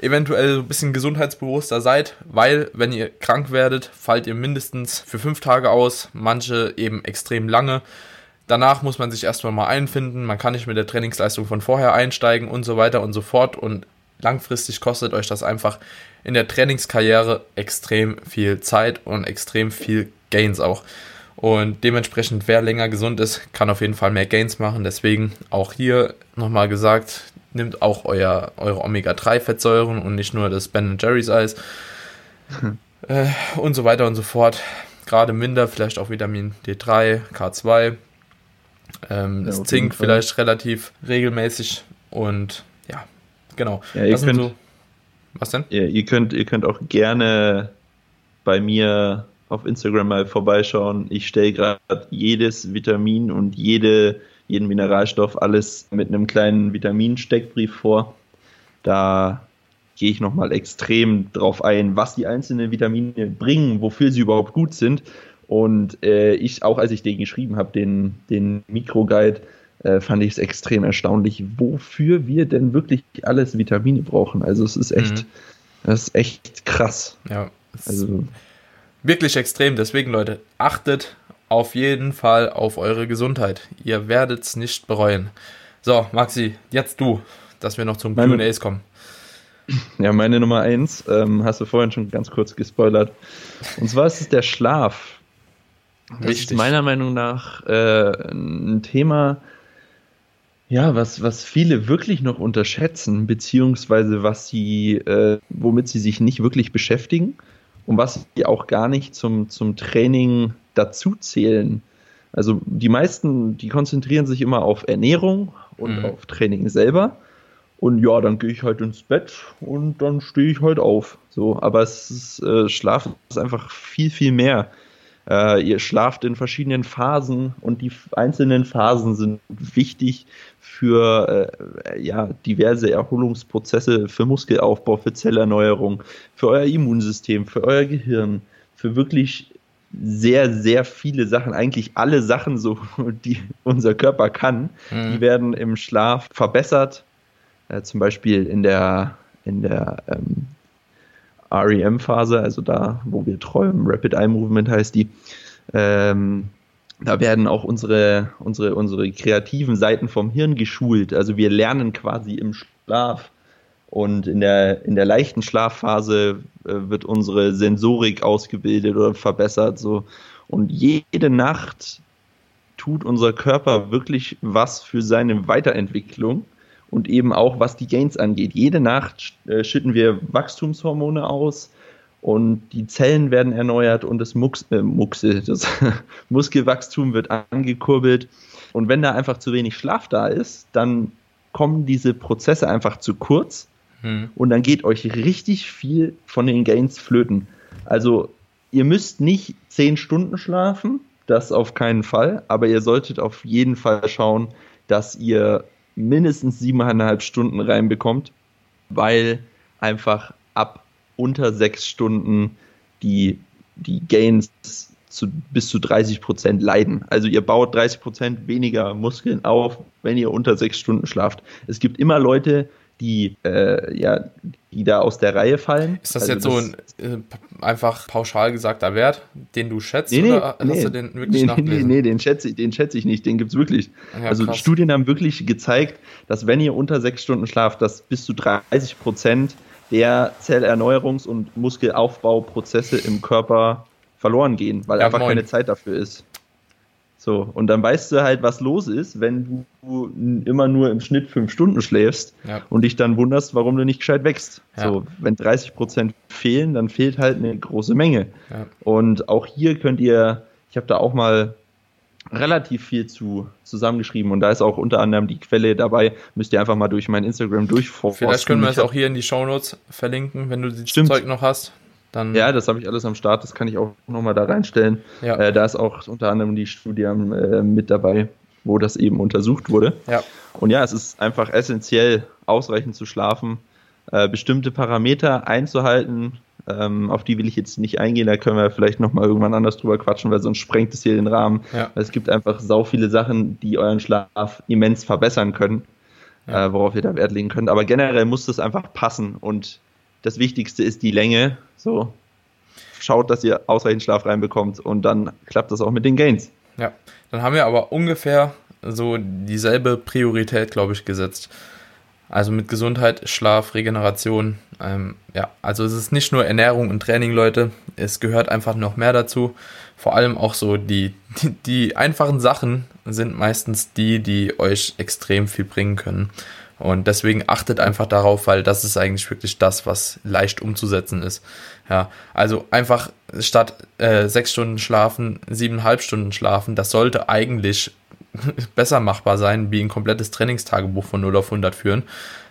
eventuell ein bisschen gesundheitsbewusster seid, weil wenn ihr krank werdet, fallt ihr mindestens für fünf Tage aus, manche eben extrem lange. Danach muss man sich erstmal mal einfinden, man kann nicht mit der Trainingsleistung von vorher einsteigen und so weiter und so fort und langfristig kostet euch das einfach in der Trainingskarriere extrem viel Zeit und extrem viel Gains auch. Und dementsprechend, wer länger gesund ist, kann auf jeden Fall mehr Gains machen. Deswegen auch hier nochmal gesagt, nimmt auch euer, eure Omega-3-Fettsäuren und nicht nur das Ben Jerry's Eis. Hm. Äh, und so weiter und so fort. Gerade minder, vielleicht auch Vitamin D3, K2, ähm, das ja, Zink vielleicht relativ regelmäßig und ja, genau. Ja, ihr könnt, so, was denn? Ja, ihr könnt, ihr könnt auch gerne bei mir auf Instagram mal vorbeischauen. Ich stelle gerade jedes Vitamin und jede jeden Mineralstoff, alles mit einem kleinen Vitaminsteckbrief vor. Da gehe ich nochmal extrem drauf ein, was die einzelnen Vitamine bringen, wofür sie überhaupt gut sind. Und äh, ich, auch als ich den geschrieben habe, den, den Mikroguide, äh, fand ich es extrem erstaunlich, wofür wir denn wirklich alles Vitamine brauchen. Also es ist echt, mhm. das ist echt krass. Ja. Also wirklich extrem. Deswegen, Leute, achtet auf jeden Fall auf eure Gesundheit. Ihr werdet es nicht bereuen. So, Maxi, jetzt du, dass wir noch zum QAs kommen. Ja, meine Nummer 1, ähm, hast du vorhin schon ganz kurz gespoilert. Und zwar ist es der Schlaf. Das Richtig. ist meiner Meinung nach äh, ein Thema, ja, was, was viele wirklich noch unterschätzen, beziehungsweise was sie, äh, womit sie sich nicht wirklich beschäftigen und was sie auch gar nicht zum, zum Training dazu zählen. Also die meisten, die konzentrieren sich immer auf Ernährung und mhm. auf Training selber. Und ja, dann gehe ich halt ins Bett und dann stehe ich halt auf. So, aber es ist, äh, Schlaf ist einfach viel, viel mehr. Äh, ihr schlaft in verschiedenen Phasen und die einzelnen Phasen sind wichtig für äh, ja, diverse Erholungsprozesse, für Muskelaufbau, für Zellerneuerung, für euer Immunsystem, für euer Gehirn, für wirklich sehr, sehr viele Sachen, eigentlich alle Sachen, so, (laughs) die unser Körper kann, mhm. die werden im Schlaf verbessert. Äh, zum Beispiel in der, in der ähm, REM-Phase, also da, wo wir träumen, Rapid Eye Movement heißt die. Ähm, da werden auch unsere, unsere, unsere kreativen Seiten vom Hirn geschult. Also wir lernen quasi im Schlaf. Und in der, in der leichten Schlafphase äh, wird unsere Sensorik ausgebildet oder verbessert. So. Und jede Nacht tut unser Körper wirklich was für seine Weiterentwicklung und eben auch was die Gains angeht. Jede Nacht äh, schütten wir Wachstumshormone aus und die Zellen werden erneuert und das, Mux, äh, Muxe, (laughs) das Muskelwachstum wird angekurbelt. Und wenn da einfach zu wenig Schlaf da ist, dann kommen diese Prozesse einfach zu kurz hm. Und dann geht euch richtig viel von den Gains flöten. Also ihr müsst nicht zehn Stunden schlafen. das auf keinen Fall, aber ihr solltet auf jeden Fall schauen, dass ihr mindestens siebeneinhalb Stunden reinbekommt, weil einfach ab unter sechs Stunden die, die Gains zu, bis zu 30 Prozent leiden. Also ihr baut 30 Prozent weniger Muskeln auf, wenn ihr unter sechs Stunden schlaft. Es gibt immer Leute, die, äh, ja, die da aus der Reihe fallen. Ist das also jetzt das, so ein äh, einfach pauschal gesagter Wert, den du schätzt? Nee, nee, oder hast nee, du den wirklich nee, nee, nee, den schätze, den schätze ich nicht, den gibt es wirklich. Ja, also krass. Studien haben wirklich gezeigt, dass wenn ihr unter sechs Stunden schlaft, dass bis zu 30 Prozent der Zellerneuerungs- und Muskelaufbauprozesse im Körper verloren gehen, weil ja, einfach moin. keine Zeit dafür ist. So, und dann weißt du halt, was los ist, wenn du immer nur im Schnitt fünf Stunden schläfst ja. und dich dann wunderst, warum du nicht gescheit wächst. Ja. So, wenn 30 Prozent fehlen, dann fehlt halt eine große Menge. Ja. Und auch hier könnt ihr, ich habe da auch mal relativ viel zu zusammengeschrieben und da ist auch unter anderem die Quelle dabei. Müsst ihr einfach mal durch mein Instagram durchforsten. Vielleicht können wir es auch hier in die Shownotes verlinken, wenn du das Stimmt. Zeug noch hast. Dann ja, das habe ich alles am Start, das kann ich auch nochmal da reinstellen. Ja. Äh, da ist auch unter anderem die Studie äh, mit dabei, wo das eben untersucht wurde. Ja. Und ja, es ist einfach essentiell, ausreichend zu schlafen, äh, bestimmte Parameter einzuhalten. Ähm, auf die will ich jetzt nicht eingehen, da können wir vielleicht nochmal irgendwann anders drüber quatschen, weil sonst sprengt es hier den Rahmen. Ja. Es gibt einfach sau viele Sachen, die euren Schlaf immens verbessern können, ja. äh, worauf ihr da Wert legen könnt. Aber generell muss das einfach passen und das Wichtigste ist die Länge. So, schaut, dass ihr ausreichend Schlaf reinbekommt und dann klappt das auch mit den Gains. Ja, dann haben wir aber ungefähr so dieselbe Priorität, glaube ich, gesetzt. Also mit Gesundheit, Schlaf, Regeneration. Ähm, ja, also es ist nicht nur Ernährung und Training, Leute. Es gehört einfach noch mehr dazu. Vor allem auch so die, die, die einfachen Sachen sind meistens die, die euch extrem viel bringen können. Und deswegen achtet einfach darauf, weil das ist eigentlich wirklich das, was leicht umzusetzen ist. Ja, also einfach statt äh, sechs Stunden schlafen, siebeneinhalb Stunden schlafen, das sollte eigentlich (laughs) besser machbar sein, wie ein komplettes Trainingstagebuch von 0 auf 100 führen.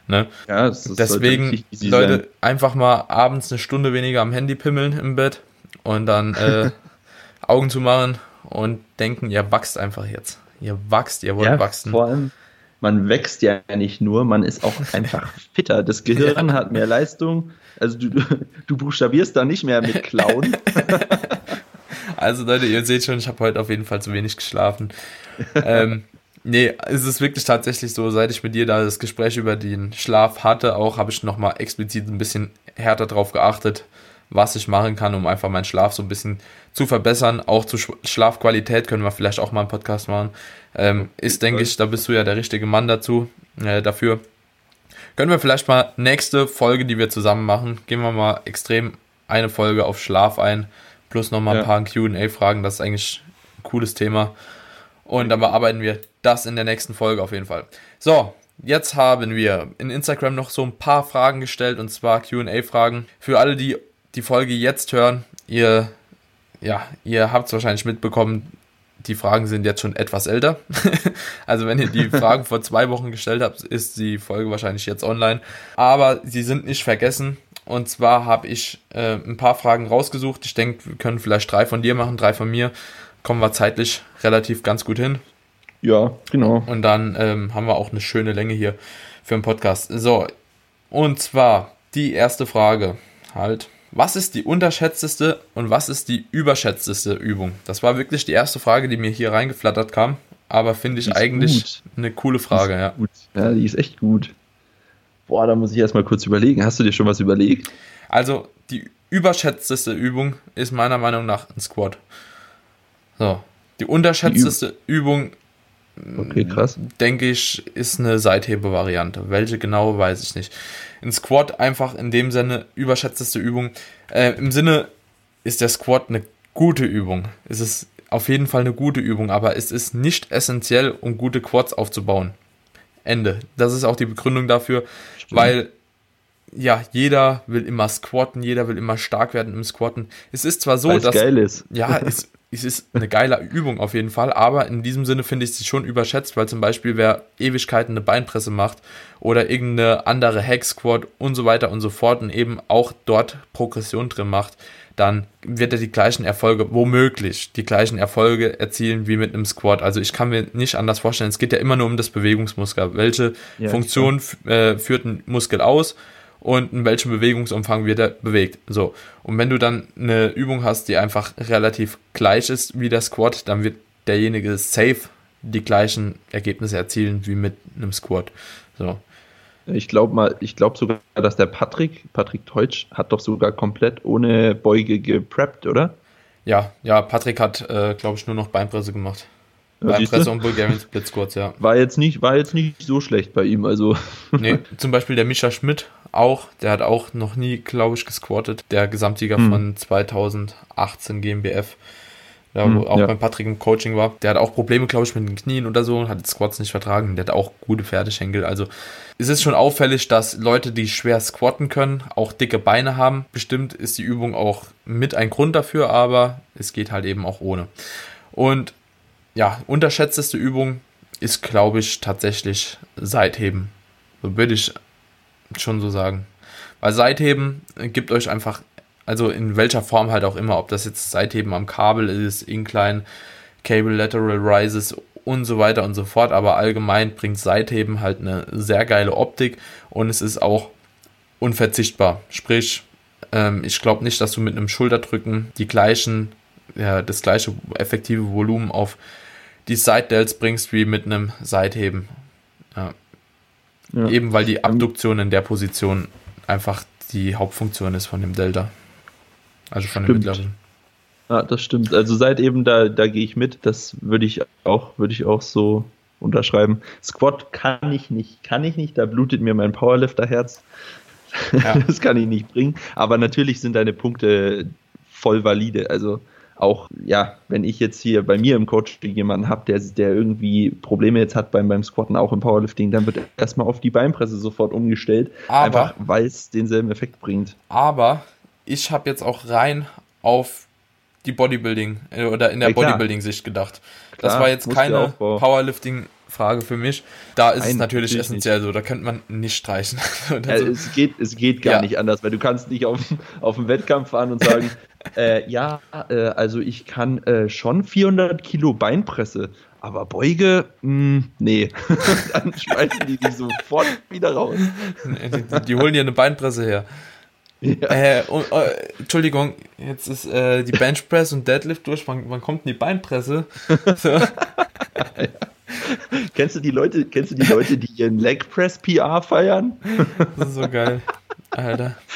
Ne? Ja, Deswegen, Leute, sein. einfach mal abends eine Stunde weniger am Handy pimmeln im Bett und dann äh, (laughs) Augen zu machen und denken, ihr wachst einfach jetzt. Ihr wachst, ihr wollt ja, wachsen. Vor allem, man wächst ja nicht nur, man ist auch einfach (laughs) fitter. Das Gehirn ja. hat mehr Leistung. Also du, du buchstabierst da nicht mehr mit Klauen. (laughs) Also Leute, ihr seht schon, ich habe heute auf jeden Fall zu wenig geschlafen. ähm, nee, es ist wirklich tatsächlich so, seit ich mit dir da das Gespräch über den Schlaf hatte, auch habe ich nochmal explizit ein bisschen härter drauf geachtet, was ich machen kann, um einfach meinen Schlaf so ein bisschen zu verbessern. Auch zur Schlafqualität können wir vielleicht auch mal einen Podcast machen. Ähm, ist, denke ich, da bist du ja der richtige Mann dazu, äh, dafür. Können wir vielleicht mal nächste Folge, die wir zusammen machen, gehen wir mal extrem eine Folge auf Schlaf ein, plus nochmal ein ja. paar QA-Fragen. Das ist eigentlich ein cooles Thema. Und dann bearbeiten wir das in der nächsten Folge auf jeden Fall. So, jetzt haben wir in Instagram noch so ein paar Fragen gestellt und zwar QA-Fragen. Für alle, die die Folge jetzt hören, ihr, ja, ihr habt es wahrscheinlich mitbekommen, die Fragen sind jetzt schon etwas älter. (laughs) also wenn ihr die (laughs) Fragen vor zwei Wochen gestellt habt, ist die Folge wahrscheinlich jetzt online. Aber sie sind nicht vergessen. Und zwar habe ich äh, ein paar Fragen rausgesucht. Ich denke, wir können vielleicht drei von dir machen, drei von mir. Kommen wir zeitlich relativ ganz gut hin. Ja, genau. Und dann ähm, haben wir auch eine schöne Länge hier für den Podcast. So, und zwar die erste Frage. Halt, was ist die unterschätzteste und was ist die überschätzteste Übung? Das war wirklich die erste Frage, die mir hier reingeflattert kam. Aber finde ich eigentlich gut. eine coole Frage, ja. Gut. Ja, die ist echt gut. Boah, da muss ich erstmal kurz überlegen. Hast du dir schon was überlegt? Also, die überschätzteste Übung ist meiner Meinung nach ein Squat. So. Die unterschätzteste die Übung, okay, krass. denke ich, ist eine Seithebe-Variante. Welche genau, weiß ich nicht ein Squat einfach in dem Sinne überschätzteste Übung. Äh, Im Sinne ist der Squat eine gute Übung. Es ist auf jeden Fall eine gute Übung, aber es ist nicht essentiell, um gute Quads aufzubauen. Ende. Das ist auch die Begründung dafür, Stimmt. weil ja, jeder will immer squatten, jeder will immer stark werden im Squatten. Es ist zwar so, Weil's dass geil ist. ja, es, es ist eine geile Übung auf jeden Fall, aber in diesem Sinne finde ich sie schon überschätzt, weil zum Beispiel wer Ewigkeiten eine Beinpresse macht oder irgendeine andere Hack Squat und so weiter und so fort und eben auch dort Progression drin macht, dann wird er die gleichen Erfolge, womöglich die gleichen Erfolge erzielen wie mit einem Squat. Also ich kann mir nicht anders vorstellen, es geht ja immer nur um das Bewegungsmuskel. Welche ja, Funktion äh, führt ein Muskel aus und in welchem Bewegungsumfang wird er bewegt. So. Und wenn du dann eine Übung hast, die einfach relativ gleich ist wie der Squat, dann wird derjenige safe die gleichen Ergebnisse erzielen wie mit einem Squat. So. Ich glaube mal, ich glaube sogar, dass der Patrick, Patrick Teutsch, hat doch sogar komplett ohne Beuge gepreppt, oder? Ja, ja, Patrick hat, äh, glaube ich, nur noch Beinpresse gemacht. Beinpresse und Bulgarian Split Squats, ja. War jetzt nicht, war jetzt nicht so schlecht bei ihm, also. (laughs) nee, zum Beispiel der Mischa Schmidt auch, der hat auch noch nie, glaube ich, gesquattet. Der Gesamtsieger hm. von 2018 GmbF. Wo hm, auch ja. beim Patrick im Coaching war. Der hat auch Probleme, glaube ich, mit den Knien oder so und hat Squats nicht vertragen. Der hat auch gute Pferdeschenkel. Also es ist schon auffällig, dass Leute, die schwer squatten können, auch dicke Beine haben. Bestimmt ist die Übung auch mit ein Grund dafür, aber es geht halt eben auch ohne. Und ja, unterschätzteste Übung ist, glaube ich, tatsächlich Seitheben. So würde ich schon so sagen. Weil Seitheben gibt euch einfach, also in welcher Form halt auch immer, ob das jetzt Seitheben am Kabel ist, Incline, Cable Lateral Rises und so weiter und so fort, aber allgemein bringt Seitheben halt eine sehr geile Optik und es ist auch unverzichtbar. Sprich, ähm, ich glaube nicht, dass du mit einem Schulterdrücken die gleichen, ja, das gleiche effektive Volumen auf die Side Delts bringst wie mit einem Seitheben. Ja. Ja. Eben weil die Abduktion in der Position einfach die Hauptfunktion ist von dem Delta. Also von stimmt. dem mittleren. Ja, das stimmt. Also seit eben da, da gehe ich mit. Das würde ich auch, würde ich auch so unterschreiben. Squat kann ich nicht, kann ich nicht. Da blutet mir mein Powerlifter-Herz. Ja. (laughs) Das kann ich nicht bringen. Aber natürlich sind deine Punkte voll valide. Also auch, ja, wenn ich jetzt hier bei mir im Coaching jemanden habe, der, der irgendwie Probleme jetzt hat beim, beim Squatten, auch im Powerlifting, dann wird erstmal auf die Beinpresse sofort umgestellt, aber, einfach weil es denselben Effekt bringt. Aber ich habe jetzt auch rein auf die Bodybuilding äh, oder in der ja, Bodybuilding-Sicht gedacht. Klar, das war jetzt keine Powerlifting- Frage für mich. Da ist Nein, es natürlich essentiell nicht. so, da könnte man nicht streichen. (laughs) ja, es, geht, es geht gar ja. nicht anders, weil du kannst nicht auf, auf einen Wettkampf fahren und sagen, (laughs) äh, ja, äh, also ich kann äh, schon 400 Kilo Beinpresse, aber Beuge, mh, hm, nee. (laughs) Dann schmeißen die die sofort wieder raus. Die, die holen dir eine Beinpresse her. Ja. Äh, oh, oh, Entschuldigung, jetzt ist äh, die Benchpress und Deadlift durch. Wann, wann kommt denn die Beinpresse? (laughs) So. ja. kennst du die Leute, kennst du die Leute, die ihren Leg Press PR feiern? Das ist so geil. Alter. (laughs)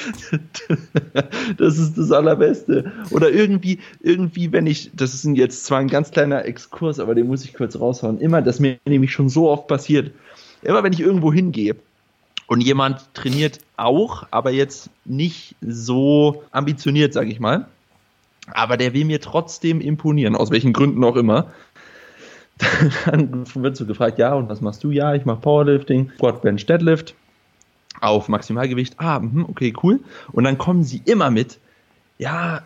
Das ist das Allerbeste. Oder irgendwie, irgendwie, wenn ich, das ist jetzt zwar ein ganz kleiner Exkurs, aber den muss ich kurz raushauen. Immer, das mir nämlich schon so oft passiert. Immer wenn ich irgendwo hingehe und jemand trainiert auch, aber jetzt nicht so ambitioniert, sag ich mal. Aber der will mir trotzdem imponieren, aus welchen Gründen auch immer. (laughs) Dann wird so gefragt, ja, und was machst du? Ja, ich mache Powerlifting, Squat, Bench, Deadlift auf Maximalgewicht. Ah, mh, okay, cool. Und dann kommen sie immer mit, ja,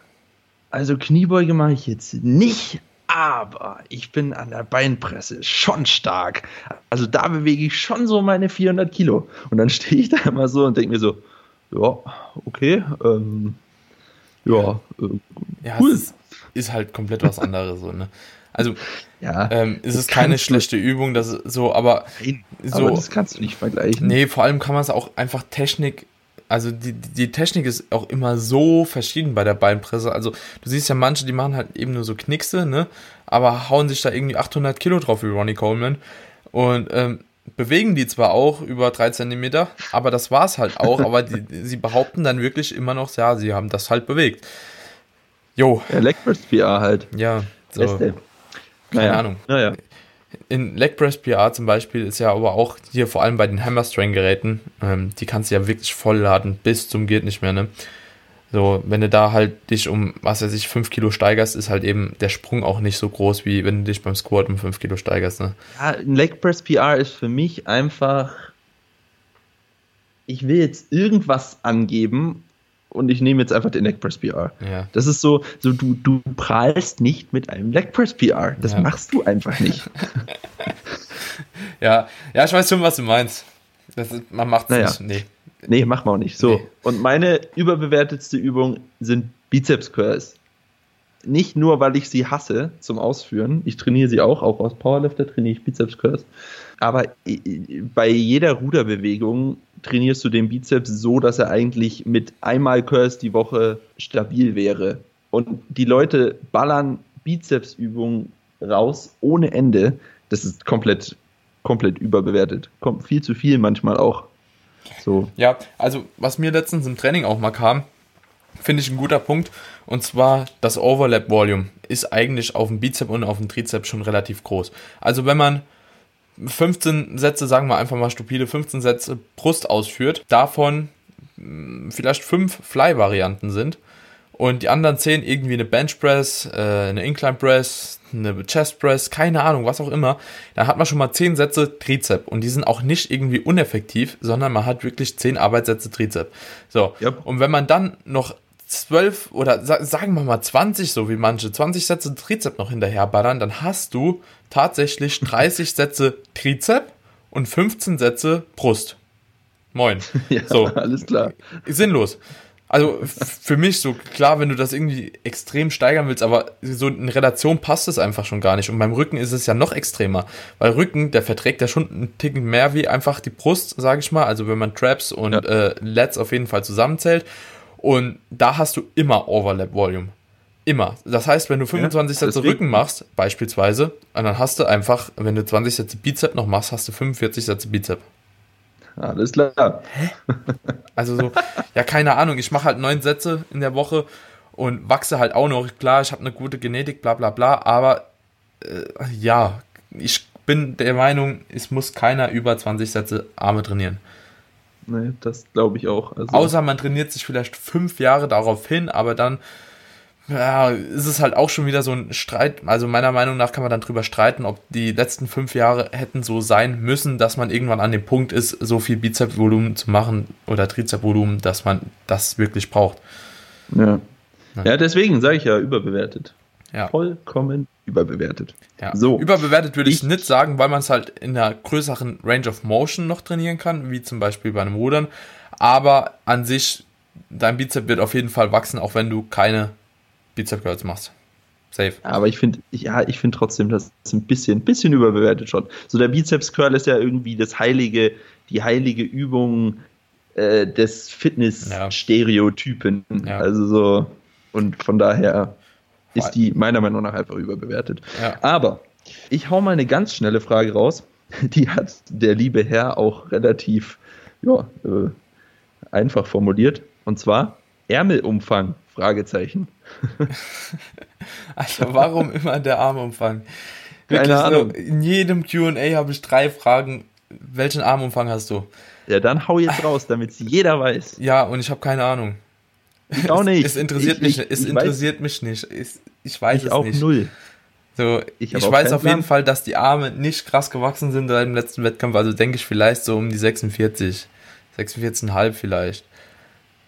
also Kniebeuge mache ich jetzt nicht, aber ich bin an der Beinpresse schon stark. Also da bewege ich schon so meine 400 Kilo. Und dann (laughs) stehe ich da immer so und denke mir so, ja, okay, ähm, ja, äh, ja, cool. Ist, ist, halt komplett was anderes. so, ne? Also ja, ähm, ist es keine schlechte Übung, das so, aber Nein, so. Aber das kannst du nicht vergleichen. Nee, vor allem kann man es auch einfach Technik. Also die, die Technik ist auch immer so verschieden bei der Beinpresse. Also du siehst ja manche, die machen halt eben nur so Knickse, ne? Aber hauen sich da irgendwie 800 Kilo drauf wie Ronnie Coleman. Und ähm, bewegen die zwar auch über drei Zentimeter, aber das war's halt auch. (laughs) aber die, sie behaupten dann wirklich immer noch, ja, sie haben das halt bewegt. Jo. Electrus PR halt. Ja, so. Beste. Keine naja. Ahnung. Naja. In Leg Press PR zum Beispiel ist ja aber auch hier vor allem bei den Hammer Strength Geräten, ähm, die kannst du ja wirklich voll laden bis zum geht nicht mehr, ne? So, wenn du da halt dich um, was weiß ich, 5 Kilo steigerst, ist halt eben der Sprung auch nicht so groß, wie wenn du dich beim Squat um 5 Kilo steigerst, ne? Ja, ein Leg Press PR ist für mich einfach, ich will jetzt irgendwas angeben und ich nehme jetzt einfach den Leg Press PR. Ja. Das ist so, so du, du prahlst nicht mit einem Leg Press PR. Das ja. machst du einfach nicht. (laughs) ja, ja, ich weiß schon, was du meinst. Das ist, man macht es naja. nicht. Nee. Nee, machen wir auch nicht. So. Nee. Und meine überbewertetste Übung sind Bizeps Curls. Nicht nur, weil ich sie hasse zum Ausführen. Ich trainiere sie auch, auch als Powerlifter trainiere ich Bizeps Curls. Aber bei jeder Ruderbewegung trainierst du den Bizeps so, dass er eigentlich mit einmal Curls die Woche stabil wäre. Und die Leute ballern Bizepsübungen raus ohne Ende. Das ist komplett, komplett überbewertet. Kommt viel zu viel manchmal auch. So. Ja, also was mir letztens im Training auch mal kam, finde ich ein guter Punkt. Und zwar das Overlap Volume ist eigentlich auf dem Bizep und auf dem Trizeps schon relativ groß. Also wenn man 15 Sätze, sagen wir einfach mal stupide, 15 Sätze Brust ausführt, davon hm, vielleicht fünf Fly-Varianten sind und die anderen 10 irgendwie eine Bench Press, äh, eine Incline Press, eine Chest Press, keine Ahnung, was auch immer, dann hat man schon mal 10 Sätze Trizep und die sind auch nicht irgendwie uneffektiv, sondern man hat wirklich 10 Arbeitssätze Trizep. So, yep. und wenn man dann noch 12 oder sagen wir mal 20, so wie manche, 20 Sätze Trizep noch hinterher ballern, dann hast du tatsächlich 30 Sätze Trizep und 15 Sätze Brust. Moin. (laughs) Ja, so. alles klar. Sinnlos. Also für mich so klar, wenn du das irgendwie extrem steigern willst, aber so in Relation passt es einfach schon gar nicht. Und beim Rücken ist es ja noch extremer, weil Rücken, der verträgt ja schon einen Ticken mehr wie einfach die Brust, sage ich mal. Also wenn man Traps und ja. äh, Lets auf jeden Fall zusammenzählt. Und da hast du immer Overlap Volume. Immer. Das heißt, wenn du 25 ja, Sätze Rücken machst, beispielsweise, dann hast du einfach, wenn du 20 Sätze Bizep noch machst, hast du 45 Sätze Bizep. Alles klar. Hä? Also so, ja, keine Ahnung, ich mache halt neun Sätze in der Woche und wachse halt auch noch. Klar, ich habe eine gute Genetik, bla bla bla, aber äh, ja, ich bin der Meinung, es muss keiner über 20 Sätze Arme trainieren. Nee, das glaube ich auch. Also Außer man trainiert sich vielleicht fünf Jahre darauf hin, aber dann ja, ist es halt auch schon wieder so ein Streit. Also meiner Meinung nach kann man dann drüber streiten, ob die letzten fünf Jahre hätten so sein müssen, dass man irgendwann an dem Punkt ist, so viel Bizepsvolumen zu machen oder Trizepsvolumen, dass man das wirklich braucht. Ja. Ja, deswegen sage ich ja überbewertet. Ja. Vollkommen überbewertet. Ja. So. Überbewertet würde ich, ich nicht sagen, weil man es halt in einer größeren Range of Motion noch trainieren kann, wie zum Beispiel bei einem Rudern. Aber an sich, dein Bizep wird auf jeden Fall wachsen, auch wenn du keine Bizep Curls machst. Safe. Aber ich finde, ja, ich finde trotzdem, das ist ein bisschen, bisschen überbewertet schon. So der Bizeps Curl ist ja irgendwie das heilige, die heilige Übung äh, des Fitness-Stereotypen. Ja. Also so, und von daher ist die meiner Meinung nach einfach überbewertet. Ja. Aber ich hau mal eine ganz schnelle Frage raus. (laughs) Die hat der liebe Herr auch relativ ja, äh, einfach formuliert. Und zwar Ärmelumfang. Fragezeichen. (laughs) Alter, warum immer der Armumfang? Wirklich Keine Ahnung. So, in jedem QA habe ich drei Fragen. Welchen Armumfang hast du? Ja, dann hau jetzt (laughs) raus, damit es jeder weiß. Ja, und ich habe keine Ahnung. Ich auch nicht. Es, es interessiert ich, mich, ich, es interessiert weiß, mich nicht. Ich, ich weiß es auch nicht. null. So, ich, ich weiß auf jeden Fall, dass die Arme nicht krass gewachsen sind seit dem letzten Wettkampf. Also denke ich vielleicht so um die 46. 46,5 vielleicht.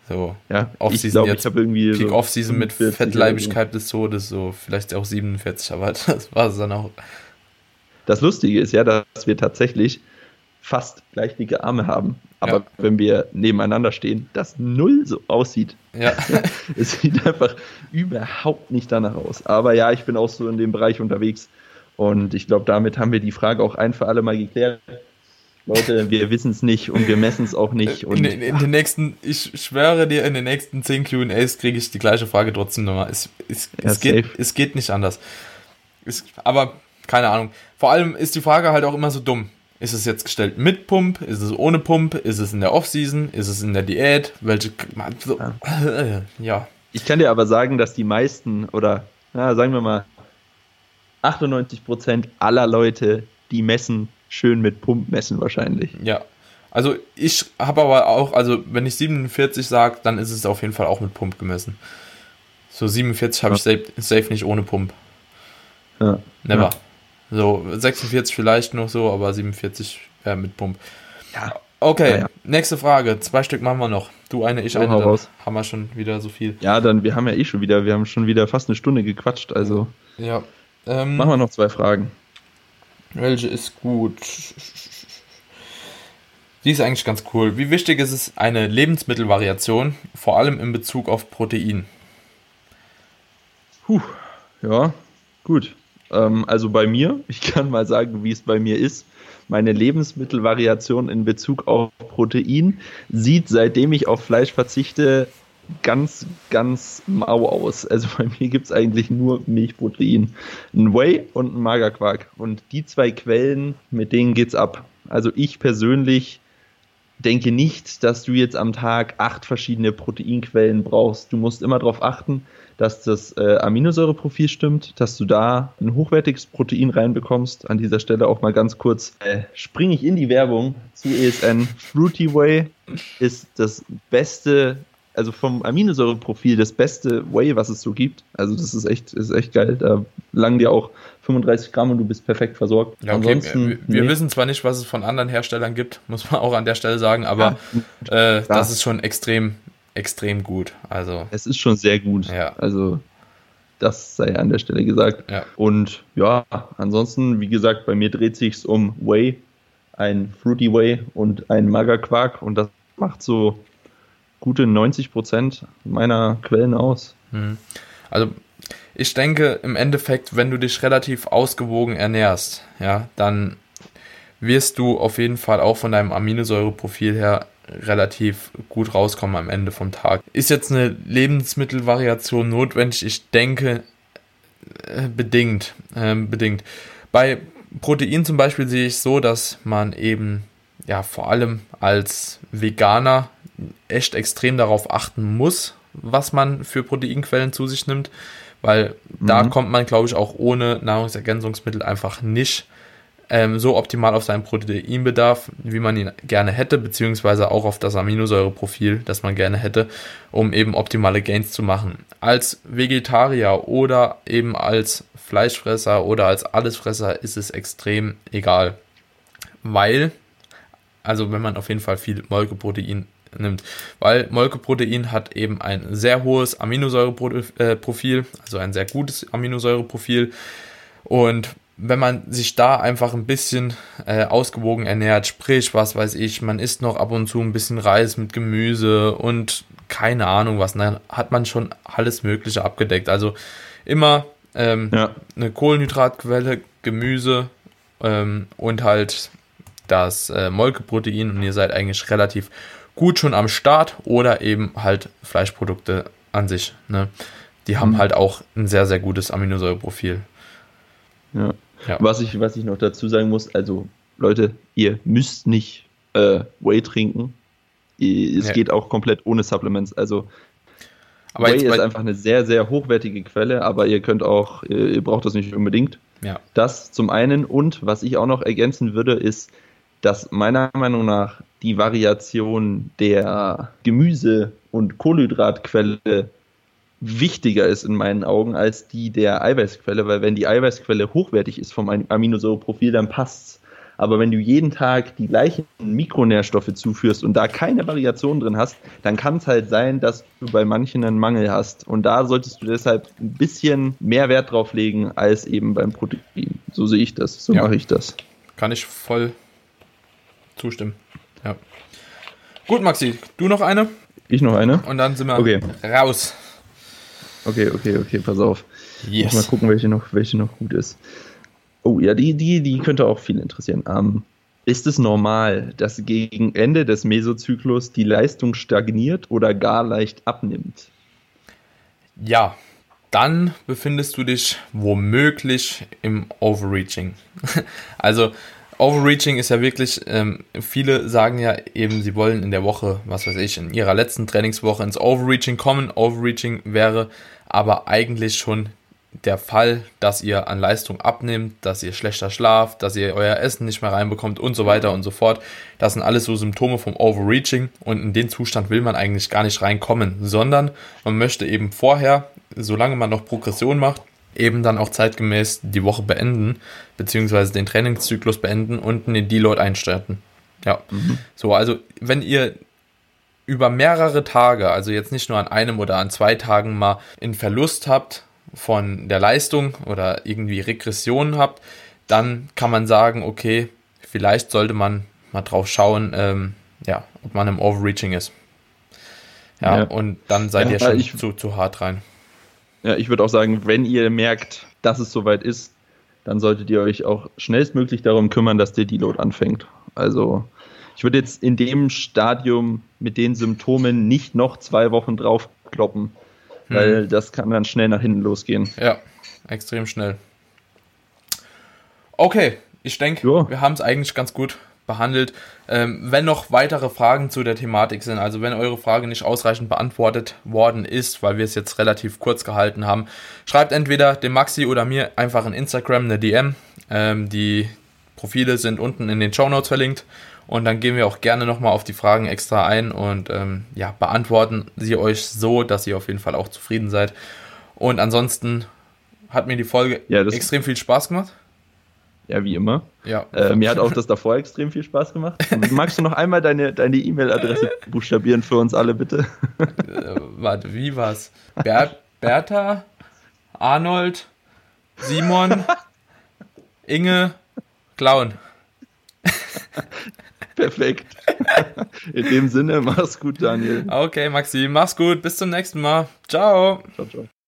So, ja, Off-Season jetzt. Ich irgendwie Peak so Off-Season mit Fettleibigkeit des Todes, so vielleicht auch 47, aber (laughs) das war es dann auch. Das Lustige ist ja, dass wir tatsächlich fast gleich dicke Arme haben. Aber ja. wenn wir nebeneinander stehen, das null so aussieht. Ja. (laughs) es sieht einfach überhaupt nicht danach aus. Aber ja, ich bin auch so in dem Bereich unterwegs. Und ich glaube, damit haben wir die Frage auch ein für alle Mal geklärt. Leute, wir wissen es nicht und wir messen es auch nicht. Und, in, in, in, den nächsten, ich schwöre dir, in den nächsten 10 QAs kriege ich die gleiche Frage trotzdem nochmal. Es, es, ja, es, geht, es geht nicht anders. Es, aber keine Ahnung. Vor allem ist die Frage halt auch immer so dumm. Ist es jetzt gestellt mit Pump? Ist es ohne Pump? Ist es in der Offseason? Ist es in der Diät? Welche. So, ja. (laughs) ja. Ich kann dir aber sagen, dass die meisten oder ja, sagen wir mal 98% aller Leute, die messen, schön mit Pump messen wahrscheinlich. Ja. Also ich habe aber auch, also wenn ich 47 sage, dann ist es auf jeden Fall auch mit Pump gemessen. So 47 habe ja. ich safe, safe, nicht ohne Pump. Ja. Never. Ja. So 46 vielleicht noch so, aber 47 äh, mit Pump. Ja, Okay, Naja. nächste Frage. Zwei Stück machen wir noch. Du eine, ich So, eine. Dann raus. haben wir schon wieder so viel. Ja, dann, wir haben ja eh schon wieder, wir haben schon wieder fast eine Stunde gequatscht, also Ja. Ähm, machen wir noch zwei Fragen. Welche ist gut? Die ist eigentlich ganz cool. Wie wichtig ist es eine Lebensmittelvariation, vor allem in Bezug auf Protein? Puh, ja, gut. Ähm, also bei mir, (laughs) ich kann mal sagen, wie es bei mir ist. Meine Lebensmittelvariation in Bezug auf Protein sieht, seitdem ich auf Fleisch verzichte, ganz, ganz mau aus. Also bei mir gibt es eigentlich nur Milchprotein. Ein Whey und ein Magerquark. Und die zwei Quellen, mit denen geht's ab. Also ich persönlich denke nicht, dass du jetzt am Tag acht verschiedene Proteinquellen brauchst. Du musst immer darauf achten, dass das äh, Aminosäureprofil stimmt, dass du da ein hochwertiges Protein reinbekommst. An dieser Stelle auch mal ganz kurz äh, springe ich in die Werbung zu ESN. Fruity Whey ist das beste, also vom Aminosäureprofil das beste Whey, was es so gibt. Also das ist echt, ist echt geil. Da langen dir auch 35 Gramm und du bist perfekt versorgt. Ja, okay. Ansonsten, wir nee. wissen zwar nicht, was es von anderen Herstellern gibt, muss man auch an der Stelle sagen, aber äh, das ist schon extrem, extrem gut. Also, Es ist schon sehr gut. Ja. Also, das sei an der Stelle gesagt. ja. Und ja, ansonsten, wie gesagt, bei mir dreht sich's um Whey, ein Fruity Whey und ein Magerquark und das macht so gute 90 Prozent meiner Quellen aus. Mhm. Also ich denke im Endeffekt, wenn du dich relativ ausgewogen ernährst, ja, dann wirst du auf jeden Fall auch von deinem Aminosäureprofil her relativ gut rauskommen am Ende vom Tag. Ist jetzt eine Lebensmittelvariation notwendig? Ich denke äh, bedingt, ähm, bedingt. Bei Protein zum Beispiel sehe ich so, dass man eben ja vor allem als Veganer echt extrem darauf achten muss, was man für Proteinquellen zu sich nimmt, weil da Mhm. kommt man, glaube ich, auch ohne Nahrungsergänzungsmittel einfach nicht ähm, so optimal auf seinen Proteinbedarf, wie man ihn gerne hätte, beziehungsweise auch auf das Aminosäureprofil, das man gerne hätte, um eben optimale Gains zu machen. Als Vegetarier oder eben als Fleischfresser oder als Allesfresser ist es extrem egal, weil, also wenn man auf jeden Fall viel Molkeprotein nimmt, weil Molkeprotein hat eben ein sehr hohes Aminosäureprofil, also ein sehr gutes Aminosäureprofil und wenn man sich da einfach ein bisschen äh, ausgewogen ernährt, sprich, was weiß ich, man isst noch ab und zu ein bisschen Reis mit Gemüse und keine Ahnung was, dann hat man schon alles Mögliche abgedeckt. Also immer ähm, Ja. eine Kohlenhydratquelle, Gemüse ähm, und halt das äh, Molkeprotein und ihr seid eigentlich relativ gut schon am Start oder eben halt Fleischprodukte an sich. Ne? Die haben Mhm. halt auch ein sehr, sehr gutes Aminosäureprofil. Ja. Ja. Was, ich, was ich noch dazu sagen muss, also Leute, ihr müsst nicht äh, Whey trinken. Es Ja. geht auch komplett ohne Supplements. Also Aber Whey ist einfach eine sehr, sehr hochwertige Quelle, aber ihr könnt auch, ihr, ihr braucht das nicht unbedingt. ja, Das zum einen und was ich auch noch ergänzen würde, ist, dass meiner Meinung nach die Variation der Gemüse- und Kohlenhydratquelle wichtiger ist in meinen Augen als die der Eiweißquelle, weil wenn die Eiweißquelle hochwertig ist vom Aminosäureprofil, dann passt's. Aber wenn du jeden Tag die gleichen Mikronährstoffe zuführst und da keine Variation drin hast, dann kann es halt sein, dass du bei manchen einen Mangel hast. Und da solltest du deshalb ein bisschen mehr Wert drauf legen als eben beim Protein. So sehe ich das, so Ja. mache ich das. kann ich voll zustimmen. Ja. Gut, Maxi, du noch eine Ich noch eine? und dann sind wir Okay. raus. Okay, okay, okay, pass auf. Yes. Mal gucken, welche noch, welche noch gut ist. Oh ja, die, die, die könnte auch viel interessieren. Ähm, ist es normal, dass gegen Ende des Mesozyklus die Leistung stagniert oder gar leicht abnimmt? Ja, dann befindest du dich womöglich im Overreaching. (laughs) also Overreaching ist ja wirklich, ähm, viele sagen ja eben, sie wollen in der Woche, was weiß ich, in ihrer letzten Trainingswoche ins Overreaching kommen. Overreaching wäre aber eigentlich schon der Fall, dass ihr an Leistung abnimmt, dass ihr schlechter schlaft, dass ihr euer Essen nicht mehr reinbekommt und so weiter und so fort. Das sind alles so Symptome vom Overreaching und in den Zustand will man eigentlich gar nicht reinkommen, sondern man möchte eben vorher, solange man noch Progression macht, eben dann auch zeitgemäß die Woche beenden, beziehungsweise den Trainingszyklus beenden und einen Deload einstarten. Ja. Mhm. So, also wenn ihr über mehrere Tage, also jetzt nicht nur an einem oder an zwei Tagen mal einen Verlust habt von der Leistung oder irgendwie Regressionen habt, dann kann man sagen, okay, vielleicht sollte man mal drauf schauen, ähm, ja, ob man im Overreaching ist. Ja, ja. und dann seid ja, ihr schon ich, zu, zu hart rein. Ja, ich würde auch sagen, wenn ihr merkt, dass es soweit ist, dann solltet ihr euch auch schnellstmöglich darum kümmern, dass der Deload anfängt. Also ich würde jetzt in dem Stadium mit den Symptomen nicht noch zwei Wochen draufkloppen, hm. weil das kann dann schnell nach hinten losgehen. Ja, extrem schnell. Okay, ich denke, wir haben es eigentlich ganz gut behandelt. Ähm, wenn noch weitere Fragen zu der Thematik sind, also wenn eure Frage nicht ausreichend beantwortet worden ist, weil wir es jetzt relativ kurz gehalten haben, schreibt entweder dem Maxi oder mir einfach in Instagram eine DM. Ähm, die Profile sind unten in den Show Notes verlinkt. Und dann gehen wir auch gerne nochmal auf die Fragen extra ein und ähm, ja, beantworten sie euch so, dass ihr auf jeden Fall auch zufrieden seid. Und ansonsten hat mir die Folge ja, extrem viel Spaß gemacht. Ja, wie immer. Ja. Äh, mir hat auch das davor extrem viel Spaß gemacht. (laughs) Magst du noch einmal deine deine E-Mail-Adresse buchstabieren für uns alle, bitte? Äh, warte, wie war's? Ber Bertha, Arnold, Simon, Inge, Clown. (laughs) Perfekt. In dem Sinne, mach's gut, Daniel. Okay, Maxi, mach's gut. Bis zum nächsten Mal. Ciao. Ciao, ciao.